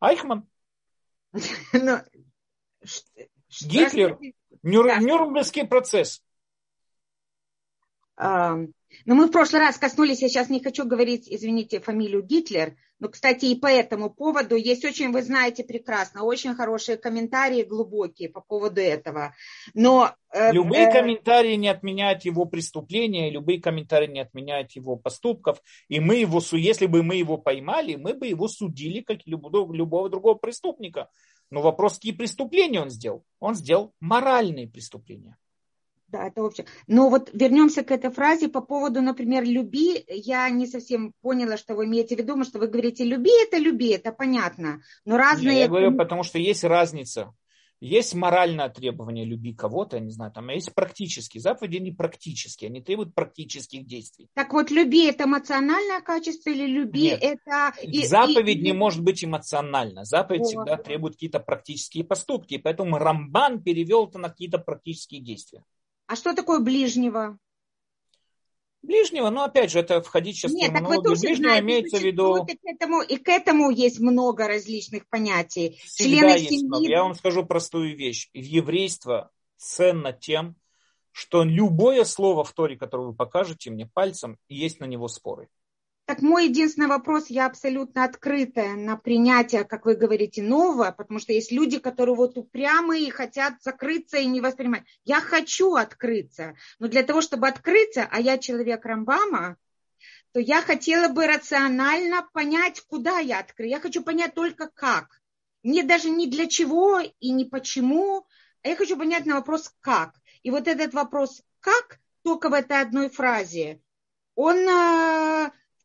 Айхман. (laughs) Гитлер. Нюрнбергский процесс. Но мы в прошлый раз коснулись, я сейчас не хочу говорить, извините, фамилию Гитлер, но, кстати, и по этому поводу есть очень, вы знаете прекрасно, очень хорошие комментарии, глубокие по поводу этого. Но, э, любые э, комментарии не отменяют его преступления, любые комментарии не отменяют его поступков. И мы его, если бы мы его поймали, мы бы его судили, как любого, любого другого преступника. Но вопрос, какие преступления он сделал? Он сделал моральные преступления. Да, это вообще. Но вот вернемся к этой фразе по поводу, например, люби. Я не совсем поняла, что вы имеете в виду, потому что вы говорите люби это люби, это понятно. Но разные. Не, я говорю, потому что есть разница. Есть моральное требование люби кого-то, я не знаю, там есть практические заповеди, они практические, они требуют практических действий. Так вот, люби это эмоциональное качество или люби Нет. это... И, Заповедь и... не может быть эмоциональна. Заповедь вот. всегда требует какие-то практические поступки, поэтому Рамбан перевел это на какие-то практические действия. А что такое ближнего? Ближнего, ну опять же, это входить сейчас Нет, в терминологию. Так вы тоже Ближнего знаете, имеется в виду... И к, этому, и к этому есть много различных понятий. Всегда Члены есть семьи... много. Я вам скажу простую вещь. Еврейство ценно тем, что любое слово в Торе, которое вы покажете мне пальцем, есть на него споры. Так мой единственный вопрос, я абсолютно открытая на принятие, как вы говорите, нового, потому что есть люди, которые вот упрямые и хотят закрыться и не воспринимать. Я хочу открыться, но для того, чтобы открыться, а я человек Рамбама, то я хотела бы рационально понять, куда я открою. Я хочу понять только как. Не даже не для чего и не почему, а я хочу понять на вопрос как. И вот этот вопрос как только в этой одной фразе, он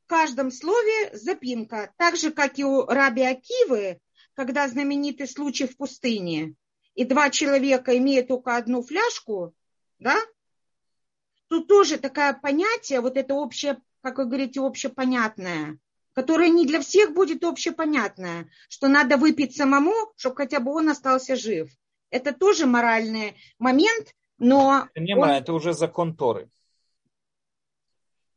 а, каждом слове запинка. Так же, как и у Раби Акивы, когда знаменитый случай в пустыне, и два человека имеют только одну фляжку, да, тут тоже такое понятие, вот это общее, как вы говорите, общепонятное, которое не для всех будет общепонятное, что надо выпить самому, чтобы хотя бы он остался жив. Это тоже моральный момент, но... Это не он... это уже закон Торы.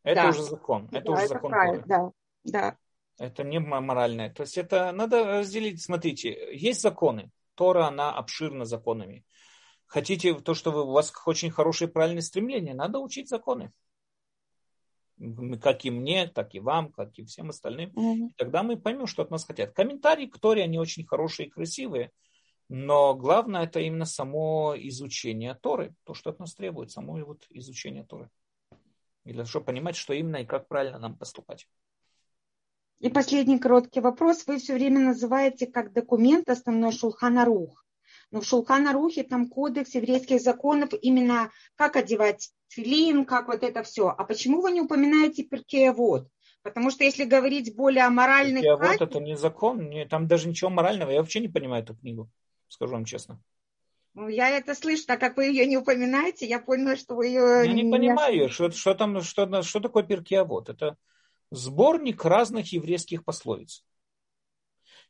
Это да. уже закон. Это да, уже это закон правильно, Да, да. Это не моральное. То есть это надо разделить. Смотрите, есть законы. Тора, она обширна законами. Хотите то, что вы, у вас очень хорошее правильное стремление, надо учить законы. Как и мне, так и вам, как и всем остальным. Mm-hmm. Тогда мы поймем, что от нас хотят. Комментарии к Торе, они очень хорошие и красивые. Но главное это именно само изучение Торы, то, что от нас требует, само вот изучение Торы. И для того, чтобы понимать, что именно и как правильно нам поступать. И последний короткий вопрос. Вы все время называете как документ основной Шулхана Рух. Но в Шулхана Рухе там кодекс еврейских законов именно как одевать филин, как вот это все. А почему вы не упоминаете Перкея Вот? Потому что если говорить более о моральных... Перкея Вот это не закон, там даже ничего морального. Я вообще не понимаю эту книгу, скажу вам честно. Ну, я это слышу, так как вы ее не упоминаете, я поняла, что вы ее... Я не, не понимаю, что, что там, что, что такое Перкеавод. Это сборник разных еврейских пословиц.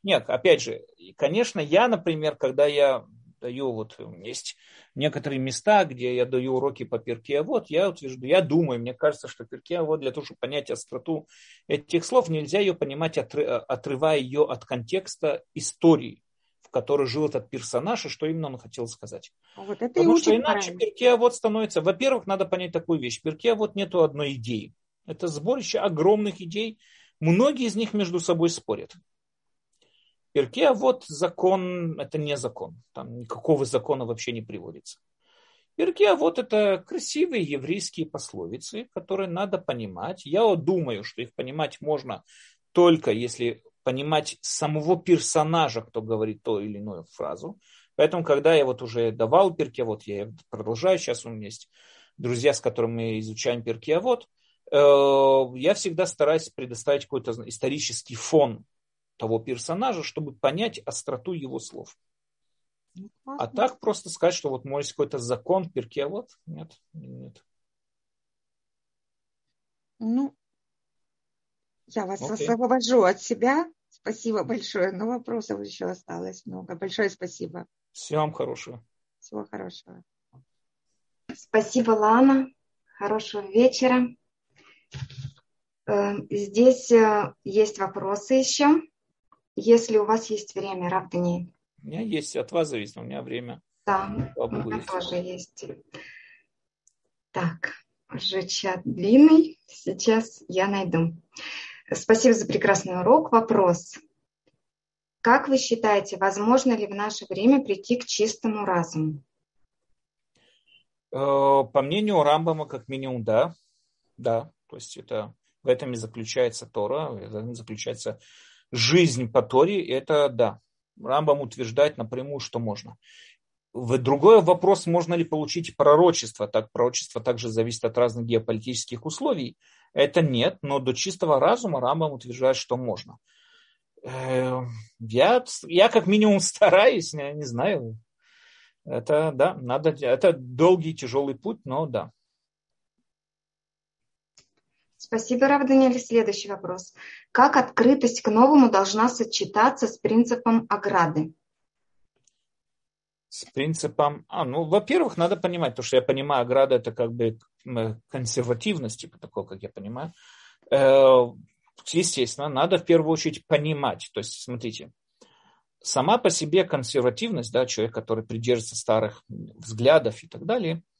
Нет, опять же, конечно, я, например, когда я даю, вот есть некоторые места, где я даю уроки по перке, вот я утверждаю, я думаю, мне кажется, что перке, вот для того, чтобы понять остроту этих слов, нельзя ее понимать, отрывая ее от контекста истории, которой жил этот персонаж, и что именно он хотел сказать. А вот это Потому что иначе перке, вот становится, во-первых, надо понять такую вещь, перке, вот нету одной идеи. Это сборище огромных идей. Многие из них между собой спорят. Перке, а вот закон, это не закон. Там никакого закона вообще не приводится. Перке, а вот это красивые еврейские пословицы, которые надо понимать. Я думаю, что их понимать можно только если понимать самого персонажа, кто говорит то или иную фразу. Поэтому, когда я вот уже давал перке, вот я продолжаю, сейчас у меня есть друзья, с которыми мы изучаем перке, а вот Э, я всегда стараюсь предоставить какой-то исторический фон того персонажа, чтобы понять остроту его слов. А так просто сказать, что вот может какой-то закон перке, а вот нет, нет. Ну, я вас okay. освобожу от себя. Спасибо большое. Но вопросов еще осталось много. Большое спасибо. Всего вам хорошего. Всего хорошего. Спасибо, Лана. Хорошего вечера. Э, здесь э, есть вопросы еще. Если у вас есть время, Раб У меня есть, от вас зависит, у меня время. Да, у меня тоже есть. Так, уже чат длинный, сейчас я найду. Спасибо за прекрасный урок. Вопрос. Как вы считаете, возможно ли в наше время прийти к чистому разуму? Э, по мнению Рамбама, как минимум, да. Да, то есть это, в этом и заключается Тора, в этом и заключается жизнь по Торе. Это да, Рамбам утверждает напрямую, что можно. В другой вопрос, можно ли получить пророчество. Так, пророчество также зависит от разных геополитических условий. Это нет, но до чистого разума Рамбам утверждает, что можно. Э, я, я как минимум (laughs) стараюсь, я не знаю. Это, да, надо, это долгий, тяжелый путь, но да. Спасибо, Рав Даниэль. Следующий вопрос. Как открытость к новому должна сочетаться с принципом ограды? С принципом... А, ну, во-первых, надо понимать, то, что я понимаю, ограда это как бы консервативность, типа такого, как я понимаю. Э, естественно, надо в первую очередь понимать. То есть, смотрите, сама по себе консервативность, да, человек, который придерживается старых взглядов и так далее –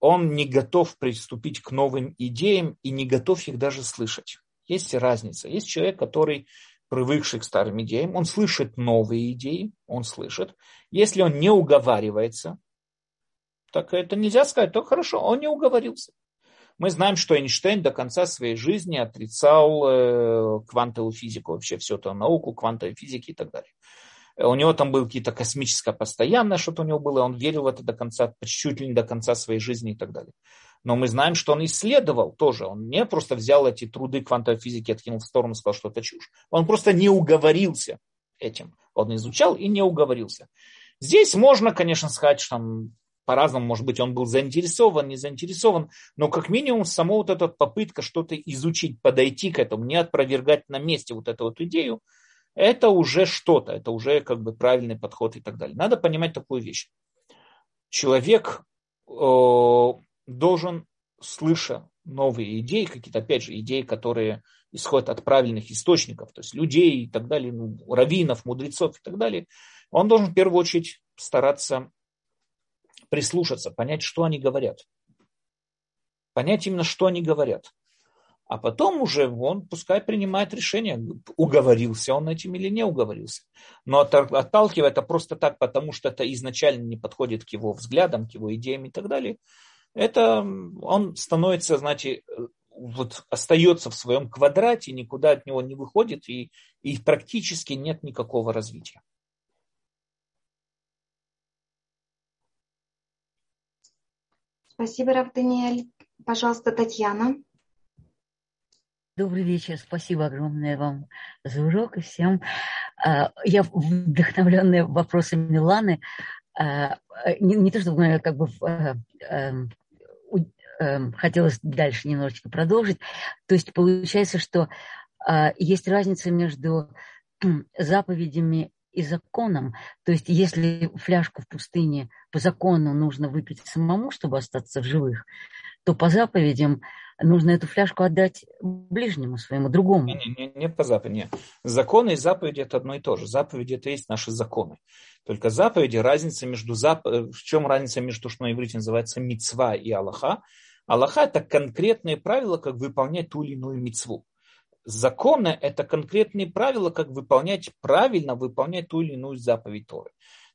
он не готов приступить к новым идеям и не готов их даже слышать. Есть разница. Есть человек, который привыкший к старым идеям, он слышит новые идеи, он слышит. Если он не уговаривается, так это нельзя сказать, то хорошо, он не уговорился. Мы знаем, что Эйнштейн до конца своей жизни отрицал э, квантовую физику, вообще всю эту науку, квантовой физики и так далее. У него там было какие-то космическое постоянное что-то у него было, он верил в это до конца, чуть ли не до конца своей жизни и так далее. Но мы знаем, что он исследовал тоже. Он не просто взял эти труды квантовой физики, откинул в сторону сказал, что это чушь. Он просто не уговорился этим. Он изучал и не уговорился. Здесь можно, конечно, сказать, что там по-разному, может быть, он был заинтересован, не заинтересован, но как минимум само вот эта попытка что-то изучить, подойти к этому, не опровергать на месте вот эту вот идею, это уже что-то, это уже как бы правильный подход и так далее. Надо понимать такую вещь. Человек э, должен, слыша новые идеи, какие-то, опять же, идеи, которые исходят от правильных источников, то есть людей и так далее, ну, раввинов, мудрецов и так далее, он должен в первую очередь стараться прислушаться, понять, что они говорят. Понять именно, что они говорят. А потом уже он пускай принимает решение, уговорился он этим или не уговорился. Но отталкивая это просто так, потому что это изначально не подходит к его взглядам, к его идеям и так далее, это он становится, знаете, вот остается в своем квадрате, никуда от него не выходит и, и практически нет никакого развития. Спасибо, Рав Даниэль. Пожалуйста, Татьяна. Добрый вечер, спасибо огромное вам за урок и всем. А, я вдохновленная вопросами Ланы, а, не, не то чтобы как бы э, эм, эм, хотелось дальше немножечко продолжить. То есть получается, что есть разница между заповедями и законом. То есть если фляжку в пустыне по закону нужно выпить самому, чтобы остаться в живых, то по заповедям нужно эту фляжку отдать ближнему своему, другому. Не, не, не по заповеди. Законы и заповеди это одно и то же. Заповеди это есть наши законы. Только заповеди, разница между зап... в чем разница между, что на иврите называется мицва и Аллаха. Аллаха это конкретные правила, как выполнять ту или иную мицву. Законы – это конкретные правила, как выполнять, правильно выполнять ту или иную заповедь Торы.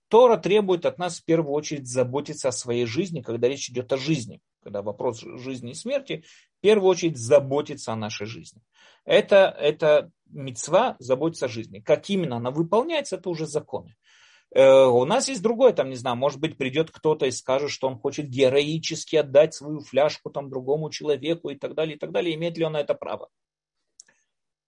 Тора требует от нас в первую очередь заботиться о своей жизни, когда речь идет о жизни, когда вопрос жизни и смерти, первую очередь заботиться о нашей жизни. Это, это мецва заботиться о жизни. Как именно она выполняется, это уже законы. Э, у нас есть другое, там, не знаю, может быть, придет кто-то и скажет, что он хочет героически отдать свою фляжку там другому человеку и так далее, и так далее. Имеет ли он на это право?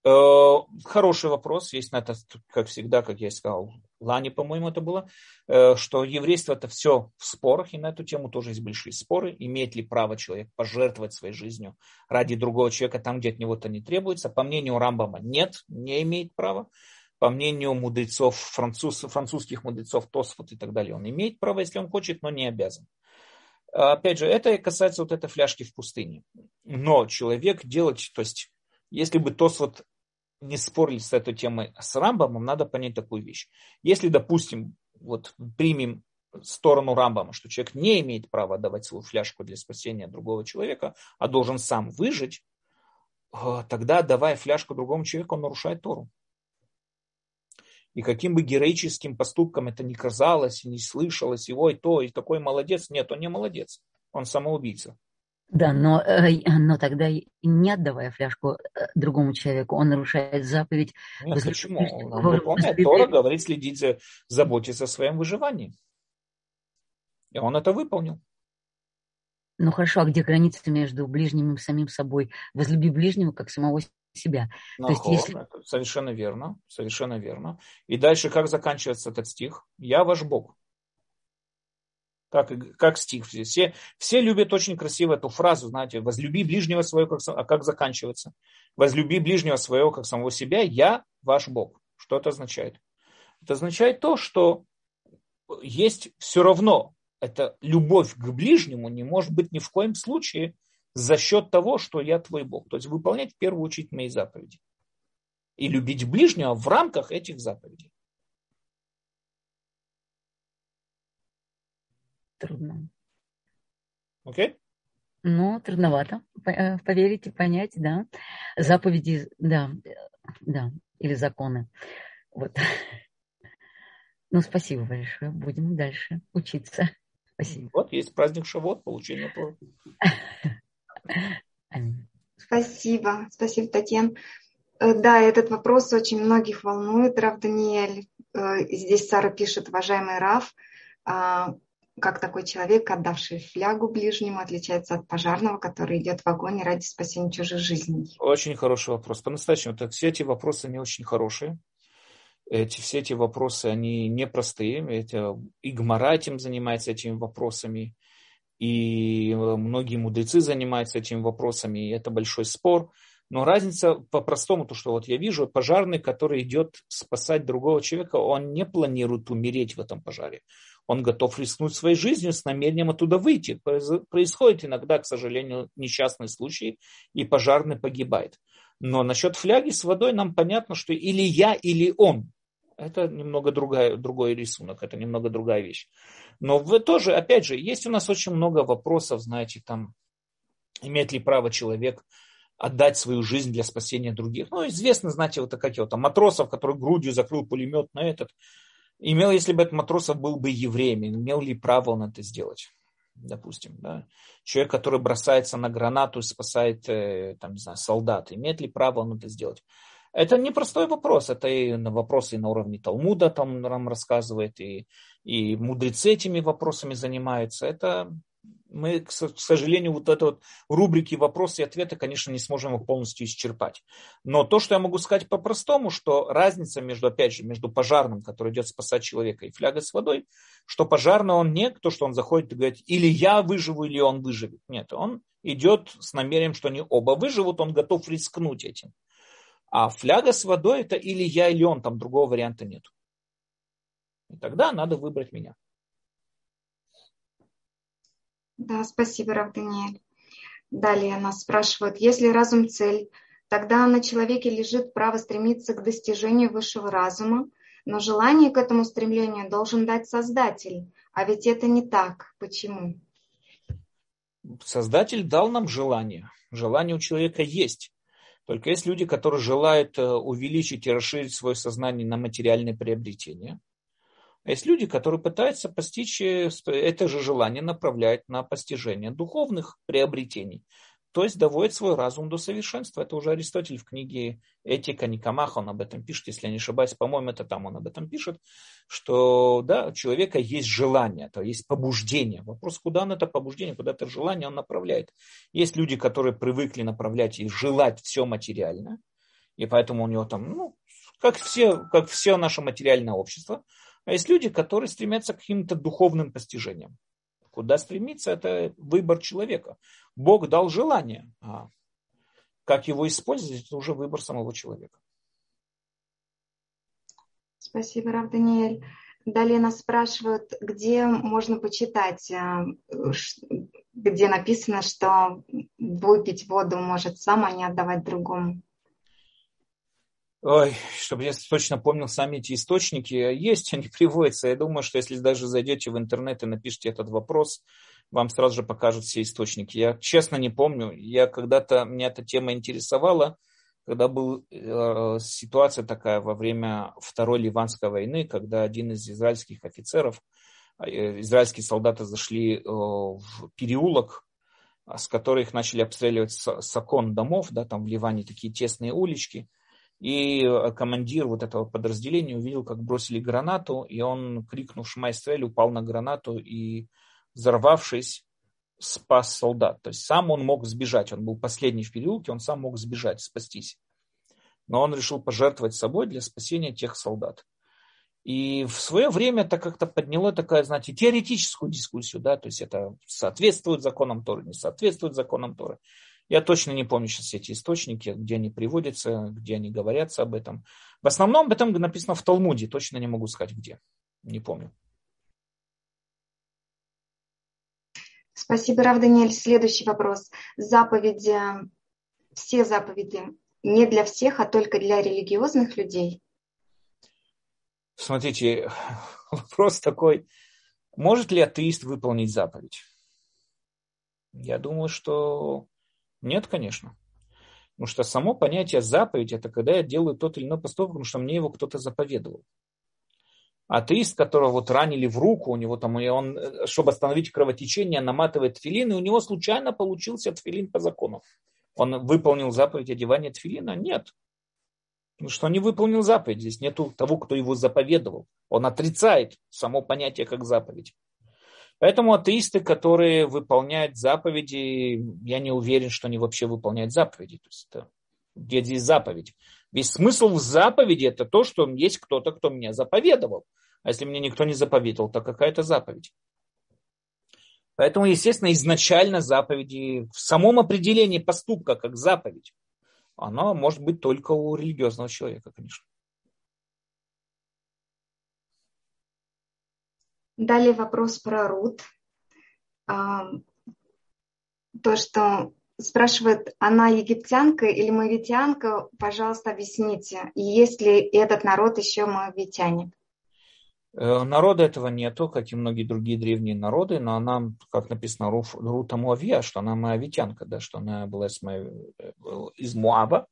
Э, хороший вопрос, есть на это, как всегда, как я сказал, Лане, по-моему, это было, э, что еврейство это все в спорах, и на эту тему тоже есть большие споры. Имеет ли право человек пожертвовать своей жизнью ради другого человека там, где от него это не требуется? По мнению Рамбама, нет, не имеет права. По мнению мудрецов, француз, французских мудрецов, Тосфот и так далее, он имеет право, если он хочет, но не обязан. Опять же, это касается вот этой фляжки в пустыне. Но человек делать, то есть если бы Тосфот не спорили с этой темой с Рамбамом, надо понять такую вещь. Если, допустим, вот примем сторону Рамбама, что человек не имеет права давать свою фляжку для спасения другого человека, а должен сам выжить, э, тогда, давая фляжку другому человеку, он нарушает Тору. И каким бы героическим поступком это ни казалось, и не слышалось, и ой, то, и такой молодец, нет, он не молодец, он самоубийца. Да, но, э, но тогда не отдавая фляжку э, другому человеку, он нарушает заповедь. Нет, почему? Он выполняет Тора, говорит следить за, заботиться о своем выживании. И он это выполнил. Ну хорошо, а где граница между ближним и самим собой? Возлюби ближнего как самого себя. Ну, То есть, если... Совершенно верно, совершенно верно. И дальше как заканчивается этот стих? Я ваш Бог как, как стих. Все, все любят очень красиво эту фразу, знаете, возлюби ближнего своего, как, а как заканчивается? Возлюби ближнего своего, как самого себя, я ваш Бог. Что это означает? Это означает то, что есть все равно, эта любовь к ближнему не может быть ни в коем случае за счет того, что я твой Бог. То есть выполнять в первую очередь мои заповеди. И любить ближнего в рамках этих заповедей. Трудно. Окей? Okay? Ну, трудновато э, поверить и понять, да. Заповеди, да, да, или законы. Вот. Ну, спасибо большое. Будем дальше учиться. Спасибо. Вот есть праздник Шавот, получение Торы. Спасибо. Спасибо, Татьяна. Э, да, этот вопрос очень многих волнует, Рав Даниэль. Э, здесь Сара пишет, уважаемый Рав, а, как такой человек, отдавший флягу ближнему, отличается от пожарного, который идет в огонь ради спасения чужих жизней? Очень хороший вопрос. По-настоящему, так все эти вопросы, они очень хорошие. Эти, все эти вопросы, они непростые. Это, и Гмара этим занимается, этими вопросами. И многие мудрецы занимаются этими вопросами. И это большой спор. Но разница по-простому, то, что вот я вижу, пожарный, который идет спасать другого человека, он не планирует умереть в этом пожаре он готов рискнуть своей жизнью с намерением оттуда выйти. Происходит иногда, к сожалению, несчастный случай, и пожарный погибает. Но насчет фляги с водой нам понятно, что или я, или он. Это немного другая, другой рисунок, это немного другая вещь. Но вы тоже, опять же, есть у нас очень много вопросов, знаете, там, имеет ли право человек отдать свою жизнь для спасения других. Ну, известно, знаете, вот как его там матросов, который грудью закрыл пулемет на этот. Имел, если бы этот матросов был бы евреем, имел ли право он это сделать? Допустим, да. Человек, который бросается на гранату и спасает, э, там, не знаю, солдат, имеет ли право он это сделать? Это непростой вопрос, это и вопросы на уровне Талмуда там нам рассказывает, и, и мудрецы этими вопросами занимаются. Это мы, к сожалению, вот это вот рубрики вопросы и ответы, конечно, не сможем их полностью исчерпать. Но то, что я могу сказать по-простому, что разница между, опять же, между пожарным, который идет спасать человека, и флягой с водой, что пожарный он не то, что он заходит и говорит, или я выживу, или он выживет. Нет, он идет с намерением, что они оба выживут, он готов рискнуть этим. А фляга с водой это или я, или он, там другого варианта нет. И тогда надо выбрать меня. Да, спасибо, Рав Даниэль. Далее нас спрашивают, если разум цель, тогда на человеке лежит право стремиться к достижению высшего разума, но желание к этому стремлению должен дать Создатель. А ведь это не так. Почему? Создатель дал нам желание. Желание у человека есть. Только есть люди, которые желают э, увеличить и расширить свое сознание на материальные приобретения – а есть люди, которые пытаются постичь э, это же желание направлять на постижение духовных приобретений. То есть доводит свой разум до совершенства. Это уже Аристотель в книге «Этика Никомаха», он об этом пишет, если я не ошибаюсь, по-моему, это там он об этом пишет, что да, у человека есть желание, то есть побуждение. Вопрос, куда он это побуждение, куда это желание он направляет. Есть люди, которые привыкли направлять и желать все материальное, и поэтому у него там, ну, как все, как все наше материальное общество, а есть люди, которые стремятся к каким-то духовным постижениям. Куда стремиться, это выбор человека. Бог дал желание, а как его использовать, это уже выбор самого человека. Спасибо, Рав Даниэль. Далее нас спрашивают, где можно почитать, э, где написано, что выпить воду может сам, а не отдавать другому. Ой, чтобы я точно помнил сами эти источники, есть, они (laughs) приводятся. Я думаю, что если даже зайдете в интернет и напишите этот вопрос, вам сразу же покажут все источники. Я честно не помню. Я когда-то, меня эта тема интересовала, когда была э, ситуация такая во время Второй Ливанской войны, когда один из израильских офицеров, э, израильские солдаты зашли э, в переулок, с которых начали обстреливать с, с окон домов, да, там в Ливане такие тесные улички – и э, командир вот этого подразделения увидел, как бросили гранату, и он, крикнув «Шмай упал на гранату и, взорвавшись, спас солдат. То есть сам он мог сбежать, он был последний в переулке, он сам мог сбежать, спастись. Но он решил пожертвовать собой для спасения тех солдат. И в свое время это как-то подняло такая, знаете, теоретическую дискуссию, да, то есть это соответствует законам Торы, не соответствует законам Торы. Я точно не помню сейчас эти источники, где они приводятся, где они говорятся об этом. В основном об этом написано в Талмуде, точно не могу сказать где. Не помню. Спасибо, Рав Даниэль. Следующий вопрос. Заповеди, все заповеди не для всех, а только для религиозных людей? Смотрите, (laughs) вопрос такой. Может ли атеист выполнить заповедь? Я думаю, что нет, конечно. Потому что само понятие заповедь – это когда я делаю тот или иной поступок, потому что мне его кто-то заповедовал. Атеист, которого вот ранили в руку, у него там, и он, чтобы остановить кровотечение, наматывает тфилин, и у него случайно получился тфилин по закону. Он выполнил заповедь одевания тфилина? Нет. Потому что он не выполнил заповедь. Здесь нету того, кто его заповедовал. Он отрицает само понятие как заповедь. Поэтому атеисты, которые выполняют заповеди, я не уверен, что они вообще выполняют заповеди. То есть это, где здесь заповедь? Весь смысл в заповеди это то, что есть кто-то, кто меня заповедовал. А если мне никто не заповедовал, то какая-то заповедь. Поэтому, естественно, изначально заповеди в самом определении поступка как заповедь, оно может быть только у религиозного человека, конечно. Далее вопрос про Рут. А, то, что спрашивает, она египтянка или моавитянка, пожалуйста, объясните, есть ли этот народ еще моавитяне? Э, народа этого нету, как и многие другие древние народы, но она, как написано, Рута Муавия, что она моавитянка, да, что она была из, Моав... Э, из Муаба.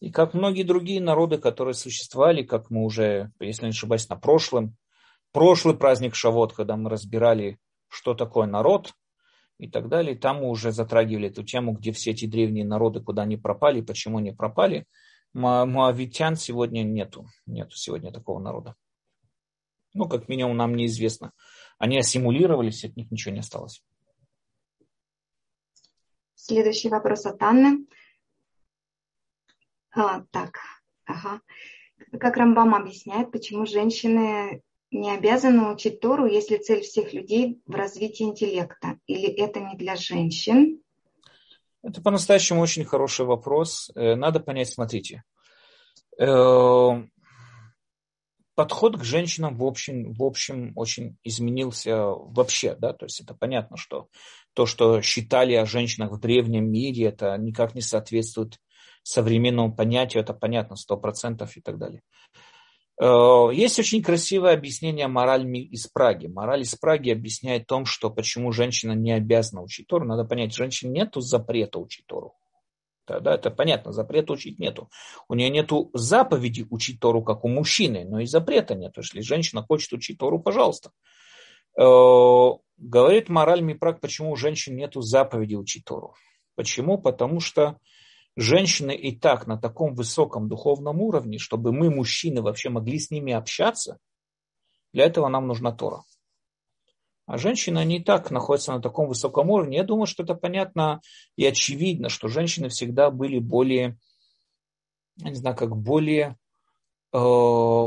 И как многие другие народы, которые существовали, как мы уже, если не ошибаюсь, на прошлом, прошлый праздник Шавот, когда мы разбирали, что такое народ и так далее, там мы уже затрагивали эту тему, где все эти древние народы, куда они пропали, почему они пропали. Моавитян сегодня нету, нету сегодня такого народа. Ну, как минимум, нам неизвестно. Они ассимулировались, от них ничего не осталось. Следующий вопрос от Анны. А, так, ага. Как Рамбам объясняет, почему женщины не обязаны учить Тору, если цель всех людей в развитии интеллекта? Или это не для женщин? Это по-настоящему очень хороший вопрос. Э, надо понять, смотрите. Э, подход к женщинам в общем, в общем очень изменился вообще, да, то есть это понятно, что то, что считали о женщинах в древнем мире, это никак не соответствует современному понятию, это понятно, сто процентов и так далее. Э, есть очень красивое объяснение мораль из Праги. Мораль из Праги объясняет том, что почему женщина не обязана учить Тору. Надо понять, женщин нету запрета учить Тору. Да, это понятно, запрета учить нету. У нее нету заповеди учить Тору, как у мужчины, но и запрета нет. Если женщина хочет учить Тору, пожалуйста. Э, говорит мораль Мипрак, почему у женщин нету заповеди учить Тору. Почему? Потому что женщины и так на таком высоком духовном уровне, чтобы мы, мужчины, вообще могли с ними общаться, для этого нам нужна Тора. А женщины, они и так находятся на таком высоком уровне. Я думаю, что это понятно и очевидно, что женщины всегда были более, я не знаю, как более э,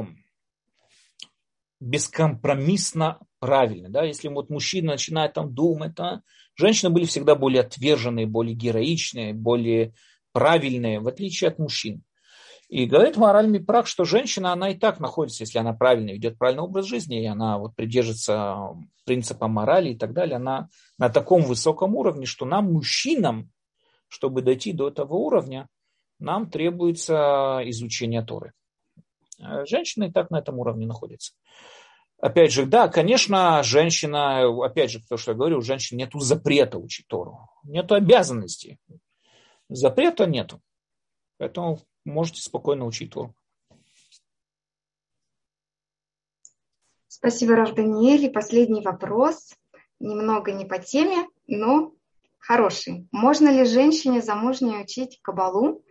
бескомпромиссно правильны. Да? Если вот мужчина начинает там думать, да, женщины были всегда более отверженные, более героичные, более правильные, в отличие от мужчин. И говорит моральный прак, что женщина, она и так находится, если она правильно ведет правильный образ жизни, и она вот придерживается принципа морали и так далее, она на таком высоком уровне, что нам, мужчинам, чтобы дойти до этого уровня, нам требуется изучение Торы. А женщина и так на этом уровне находится. Опять же, да, конечно, женщина, опять же, то, что я говорю, у женщин нет запрета учить Тору, нет обязанности. Запрета нету. Поэтому можете спокойно учить Тору. Спасибо, Рав Даниэль. И последний вопрос. Немного не по теме, но хороший. Можно ли женщине замужней учить кабалу?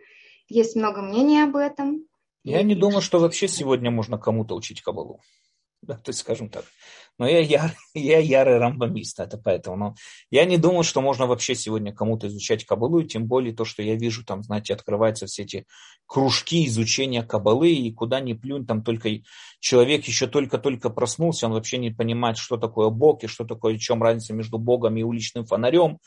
Есть много мнений об этом. Я не думаю, что вообще сегодня можно кому-то учить кабалу. Да, то есть, скажем так. Но я, яр, (laughs) я ярый рамбамист, это поэтому. Но я не думаю, что можно вообще сегодня кому-то изучать кабалу, и тем более то, что я вижу, там, знаете, открываются все эти кружки изучения кабалы, и куда ни плюнь, там только человек еще только-только проснулся, он вообще не понимает, что такое Бог, и что такое, в чем разница между Богом и уличным фонарем.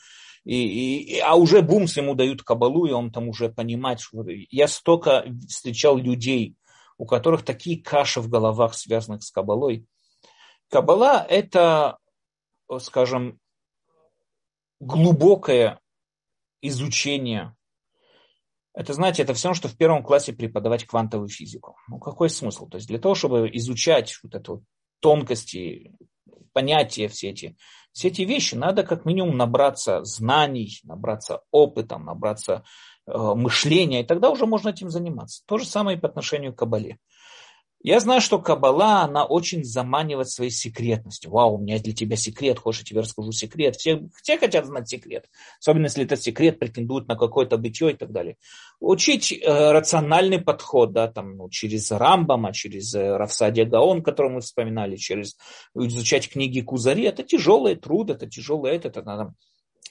И, и, а уже бумс ему дают кабалу, и он там уже понимает, что... Я столько встречал людей, у которых такие каши в головах, связанных с Кабалой. Кабала – это, скажем, глубокое изучение. Это, знаете, это все, что в первом классе преподавать квантовую физику. Ну, какой смысл? То есть для того, чтобы изучать вот эту тонкости, понятия все эти, все эти вещи, надо как минимум набраться знаний, набраться опытом, набраться мышления, и тогда уже можно этим заниматься. То же самое и по отношению к Кабале. Я знаю, что Кабала, она очень заманивает своей секретностью. Вау, у меня для тебя секрет, хочешь, я тебе расскажу секрет. Все, все хотят знать секрет. Особенно, если этот секрет претендует на какое-то бытие и так далее. Учить э, рациональный подход, да, там, ну, через Рамбама, через э, Гаон, которого мы вспоминали, через изучать книги Кузари, это тяжелый труд, это тяжелое это, это надо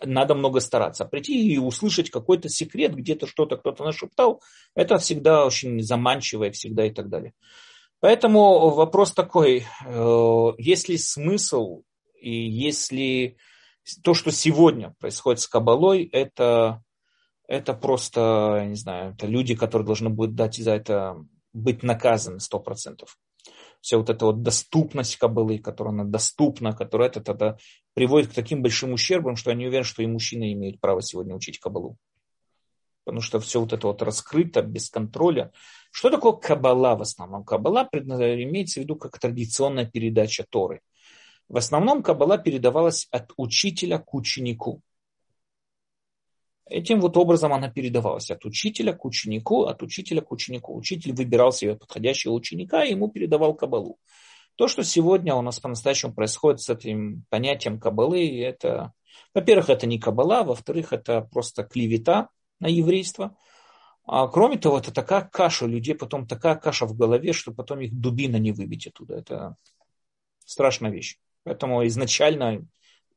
надо много стараться. Прийти и услышать какой-то секрет, где-то что-то кто-то нашептал, это всегда очень заманчиво и всегда и так далее. Поэтому вопрос такой, э, есть ли смысл и если то, что сегодня происходит с Кабалой, это, это просто, не знаю, это люди, которые должны будут дать за это быть наказаны сто процентов. Вся вот эта вот доступность кабалы, которая она доступна, которая это, это приводит к таким большим ущербам, что я не уверен, что и мужчины имеют право сегодня учить кабалу. Потому что все вот это вот раскрыто, без контроля. Что такое кабала в основном? Кабала имеется в виду как традиционная передача Торы. В основном кабала передавалась от учителя к ученику. Этим вот образом она передавалась от учителя к ученику, от учителя к ученику. Учитель выбирал себе подходящего ученика и ему передавал кабалу. То, что сегодня у нас по-настоящему происходит с этим понятием кабалы, это, во-первых, это не кабала, во-вторых, это просто клевета на еврейство. А кроме того, это такая каша, у людей потом такая каша в голове, что потом их дубина не выбить оттуда. Это страшная вещь. Поэтому изначально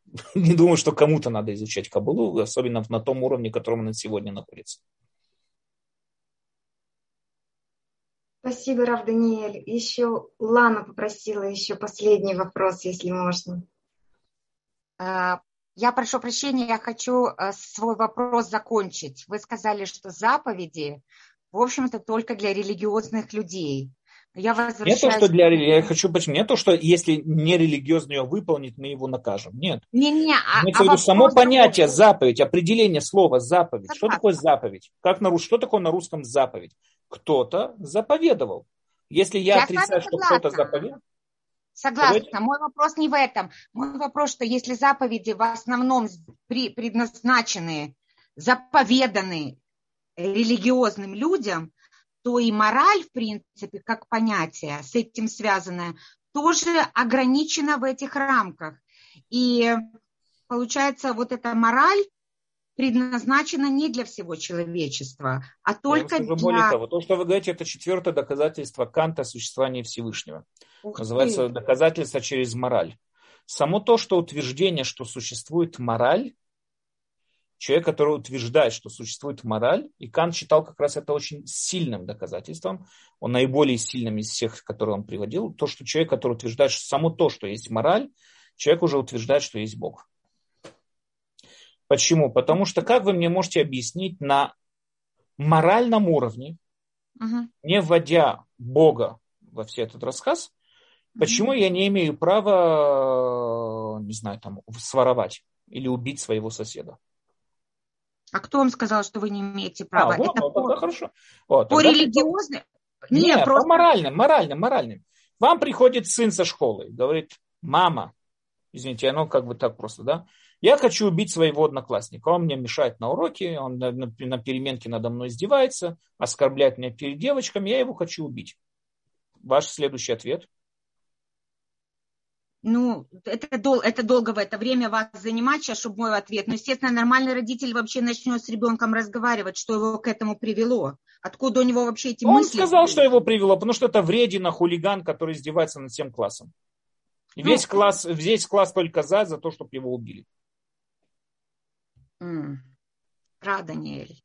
(laughs) не думаю, что кому-то надо изучать Кабулу, особенно на том уровне, котором она сегодня находится. Спасибо, Рав Даниэль. Еще Лана попросила еще последний вопрос, если можно. А, я прошу прощения, я хочу э, свой вопрос закончить. Вы сказали, что заповеди, в общем-то, только для религиозных людей. Я возвращаюсь... Не то, что для я хочу почему. Не то, что если нерелигиозно ее выполнит, мы его накажем. Нет. Не, не, а, а виду, само понятие заповедь, определение слова заповедь. Согласна. Что такое заповедь? Как на, что такое на русском заповедь? Кто-то заповедовал. Если я, я отрицаю, что кто-то заповедовал. Согласна. Давайте. Мой вопрос не в этом. Мой вопрос, что если заповеди в основном предназначены, заповеданы религиозным людям, то и мораль, в принципе, как понятие с этим связанное, тоже ограничена в этих рамках. И получается, вот эта мораль предназначена не для всего человечества, а только для... Более того, то, что вы говорите, это четвертое доказательство Канта существования Всевышнего. Ух Называется ты. доказательство через мораль. Само то, что утверждение, что существует мораль, человек, который утверждает, что существует мораль, и Кант считал как раз это очень сильным доказательством, он наиболее сильным из всех, которые он приводил, то, что человек, который утверждает, что само то, что есть мораль, человек уже утверждает, что есть Бог. Почему? Потому что как вы мне можете объяснить на моральном уровне, uh не вводя Бога во все этот рассказ, почему я не имею права, не знаю, там, своровать или убить своего соседа? А кто вам сказал, что вы не имеете права? А, вот, это ну, по, хорошо. Вот, по религиозным? Нет, Нет просто... по моральным, моральным, моральным. Вам приходит сын со школы, говорит, мама, извините, оно как бы так просто, да? Я хочу убить своего одноклассника. Он мне мешает на уроке, он на, на, на переменке надо мной издевается, оскорбляет меня перед девочками, я его хочу убить. Ваш следующий ответ – ну, это, дол, это долго в это время вас занимать, сейчас, чтобы мой ответ. Но, естественно, нормальный родитель вообще начнет с ребенком разговаривать, что его к этому привело. Откуда у него вообще эти Он мысли? Он сказал, что его привело, потому что это вредина, хулиган, который издевается над всем классом. И ну, весь, класс, весь класс только за, за то, чтобы его убили. Рада, Даниэль.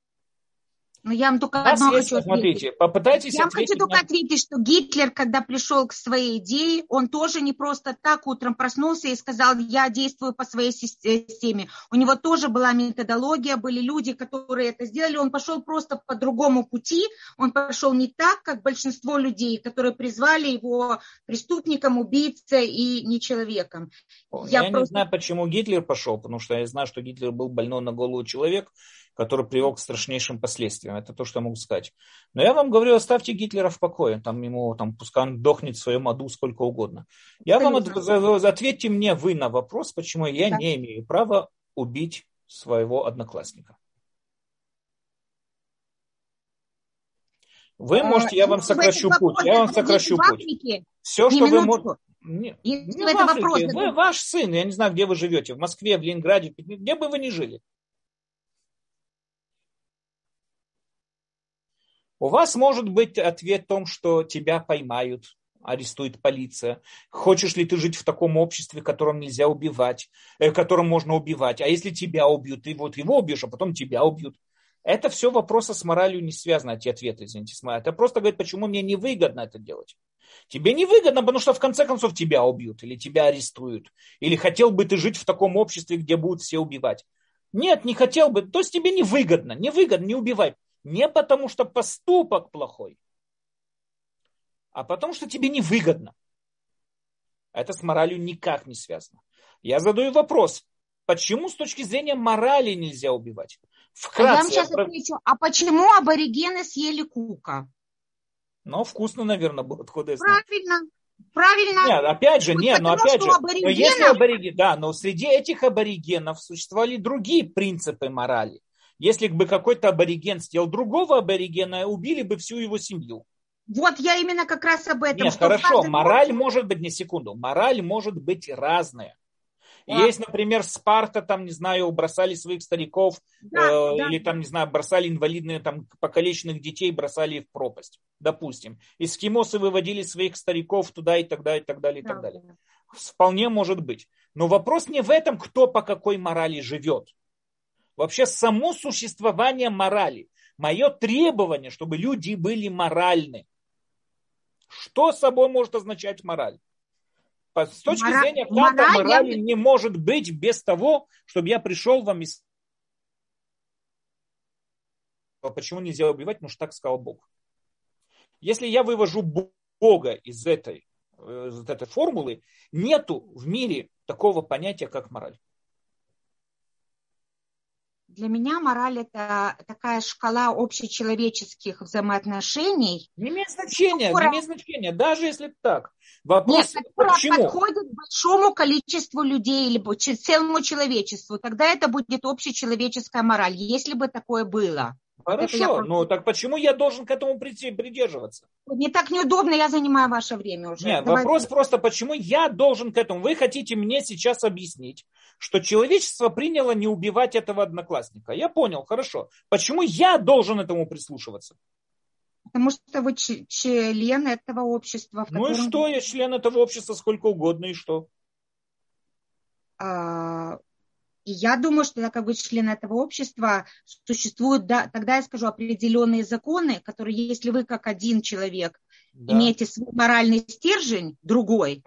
Ну, я вам только одно есть, хочу смотрите, ответить. попытайтесь Я вам хочу только на... ответить, что Гитлер, когда пришел к своей идее, он тоже не просто так утром проснулся и сказал, я действую по своей системе. У него тоже была методология, были люди, которые это сделали. Он пошел просто по другому пути. Он пошел не так, как большинство людей, которые призвали его преступником, убийцей и не человеком. Я, я просто... не знаю, почему Гитлер пошел, потому что я знаю, что Гитлер был больной на голову человек, который привел к страшнейшим последствиям. Это то, что я могу сказать. Но я вам говорю, оставьте Гитлера в покое. Там ему, там, пускай он дохнет в своем аду сколько угодно. Я вам ответьте мне вы на вопрос, почему я да. не имею права убить своего одноклассника. Вы а, можете, я вам сокращу путь. Я вам сокращу путь. Все, что вы можете. Не, не в Африке. Вы ваш сын, я не знаю, где вы живете, в Москве, в Ленинграде, где бы вы ни жили. У вас может быть ответ в том, что тебя поймают, арестует полиция. Хочешь ли ты жить в таком обществе, в котором нельзя убивать, э, в котором можно убивать? А если тебя убьют, ты вот его убьешь, а потом тебя убьют. Это все вопросы с моралью не связаны, эти ответы, извините. Это просто говорит, почему мне невыгодно это делать. Тебе невыгодно, потому что в конце концов тебя убьют, или тебя арестуют. Или хотел бы ты жить в таком обществе, где будут все убивать. Нет, не хотел бы. То есть тебе невыгодно. Невыгодно, не убивай. Не потому, что поступок плохой, а потому, что тебе невыгодно. Это с моралью никак не связано. Я задаю вопрос, почему с точки зрения морали нельзя убивать? Вкратце. А я вам сейчас отвечу, а почему аборигены съели кука? Ну, вкусно, наверное, было, откуда я знаю. Правильно. Правильно. Нет, опять же, нет, но опять же, аборигенов... но если абориген, да, но среди этих аборигенов существовали другие принципы морали. Если бы какой-то абориген сделал другого аборигена, убили бы всю его семью. Вот я именно как раз об этом. Нет, хорошо, мораль может быть, не секунду, мораль может быть разная. Да. Есть, например, Спарта, там, не знаю, бросали своих стариков, да, э, да. или там, не знаю, бросали инвалидные, там, покалеченных детей, бросали их в пропасть, допустим. Эскимосы выводили своих стариков туда и так далее, и так далее, и так далее. Вполне может быть. Но вопрос не в этом, кто по какой морали живет. Вообще само существование морали, мое требование, чтобы люди были моральны. Что собой может означать мораль? С точки Мора... зрения Канта мораль, морали я... не может быть без того, чтобы я пришел вам из... Почему нельзя убивать? Потому что так сказал Бог. Если я вывожу Бога из этой, э, из этой формулы, нету в мире такого понятия, как мораль. Для меня мораль это такая шкала общечеловеческих взаимоотношений. Не имеет значения, которая... не имеет значения, даже если так. Вопрос, Нет, почему? подходит большому количеству людей или целому человечеству, тогда это будет общечеловеческая мораль, если бы такое было. Хорошо, ну так почему я должен к этому прийти, придерживаться? Не так неудобно, я занимаю ваше время уже. Нет, Давайте. вопрос просто, почему я должен к этому? Вы хотите мне сейчас объяснить, что человечество приняло не убивать этого одноклассника. Я понял, хорошо. Почему я должен этому прислушиваться? Потому что вы член этого общества. ну котором... и что, я член этого общества сколько угодно, и что? А, и я думаю, что как бы член этого общества существуют, да, тогда я скажу, определенные законы, которые, если вы как один человек да. имеете свой моральный стержень, другой,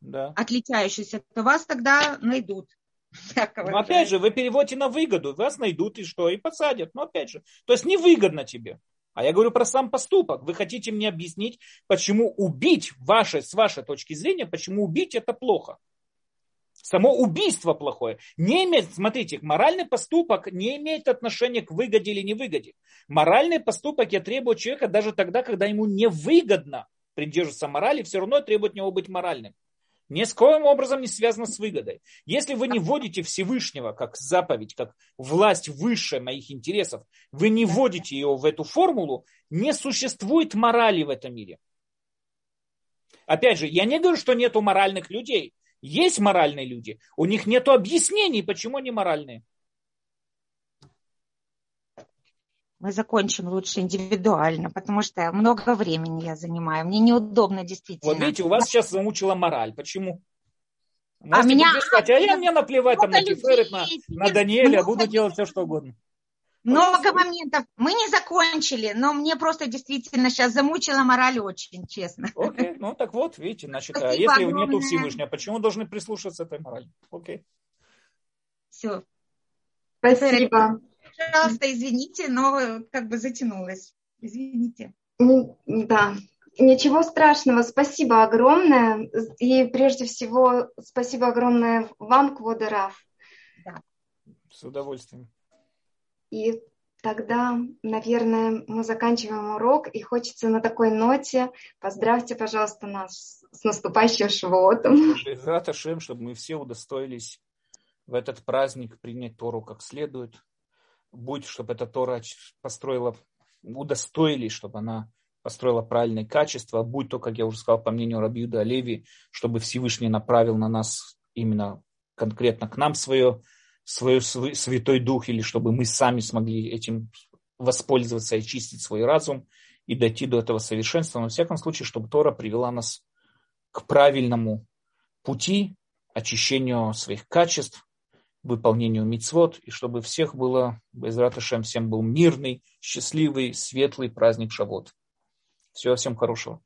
да. отличающийся, то вас тогда найдут. (laughs) Но опять же, вы переводите на выгоду, вас найдут и что, и посадят. Но опять же, то есть невыгодно тебе. А я говорю про сам поступок. Вы хотите мне объяснить, почему убить, ваше, с вашей точки зрения, почему убить это плохо. Само убийство плохое. Не имеет, смотрите, моральный поступок не имеет отношения к выгоде или невыгоде. Моральный поступок я требую человека даже тогда, когда ему невыгодно придерживаться морали, все равно требует от него быть моральным. Ни с коим образом не связано с выгодой. Если вы не вводите Всевышнего как заповедь, как власть выше моих интересов, вы не вводите его в эту формулу, не существует морали в этом мире. Опять же, я не говорю, что нету моральных людей. Есть моральные люди, у них нет объяснений, почему они моральные. Мы закончим лучше индивидуально, потому что много времени я занимаю. Мне неудобно действительно. Вот видите, у вас сейчас замучила мораль. Почему? А Можете а меня... сказать, а я мне наплевать там на Тиферет, на, на Даниэля, буду делать все, что угодно. Много моментов. Мы не закончили, но мне просто действительно сейчас замучила мораль очень, честно. Окей, ну так вот, видите, значит, а Спасибо если огромное. нету Всевышнего, почему должны прислушаться этой морали? Окей. Все. Спасибо. Пожалуйста, извините, но как бы затянулось. Извините. Да, Ничего страшного, спасибо огромное. И прежде всего, спасибо огромное вам, Кводерав. Да. С удовольствием. И тогда, наверное, мы заканчиваем урок, и хочется на такой ноте поздравьте, пожалуйста, нас с наступающим Шивотом. Рад Ашем, чтобы мы все удостоились в этот праздник принять Тору как следует. Будь, чтобы эта Тора построила, удостоились, чтобы она построила правильные качества, будь то, как я уже сказал, по мнению Рабиуда Леви, чтобы Всевышний направил на нас именно конкретно к нам свое свой Святой Дух, или чтобы мы сами смогли этим воспользоваться и очистить свой разум и дойти до этого совершенства. Но, во всяком случае, чтобы Тора привела нас к правильному пути, очищению своих качеств, выполнению мицвод, и чтобы всех было, без Раташем, всем был мирный, счастливый, светлый праздник Шавот. Всего всем хорошего.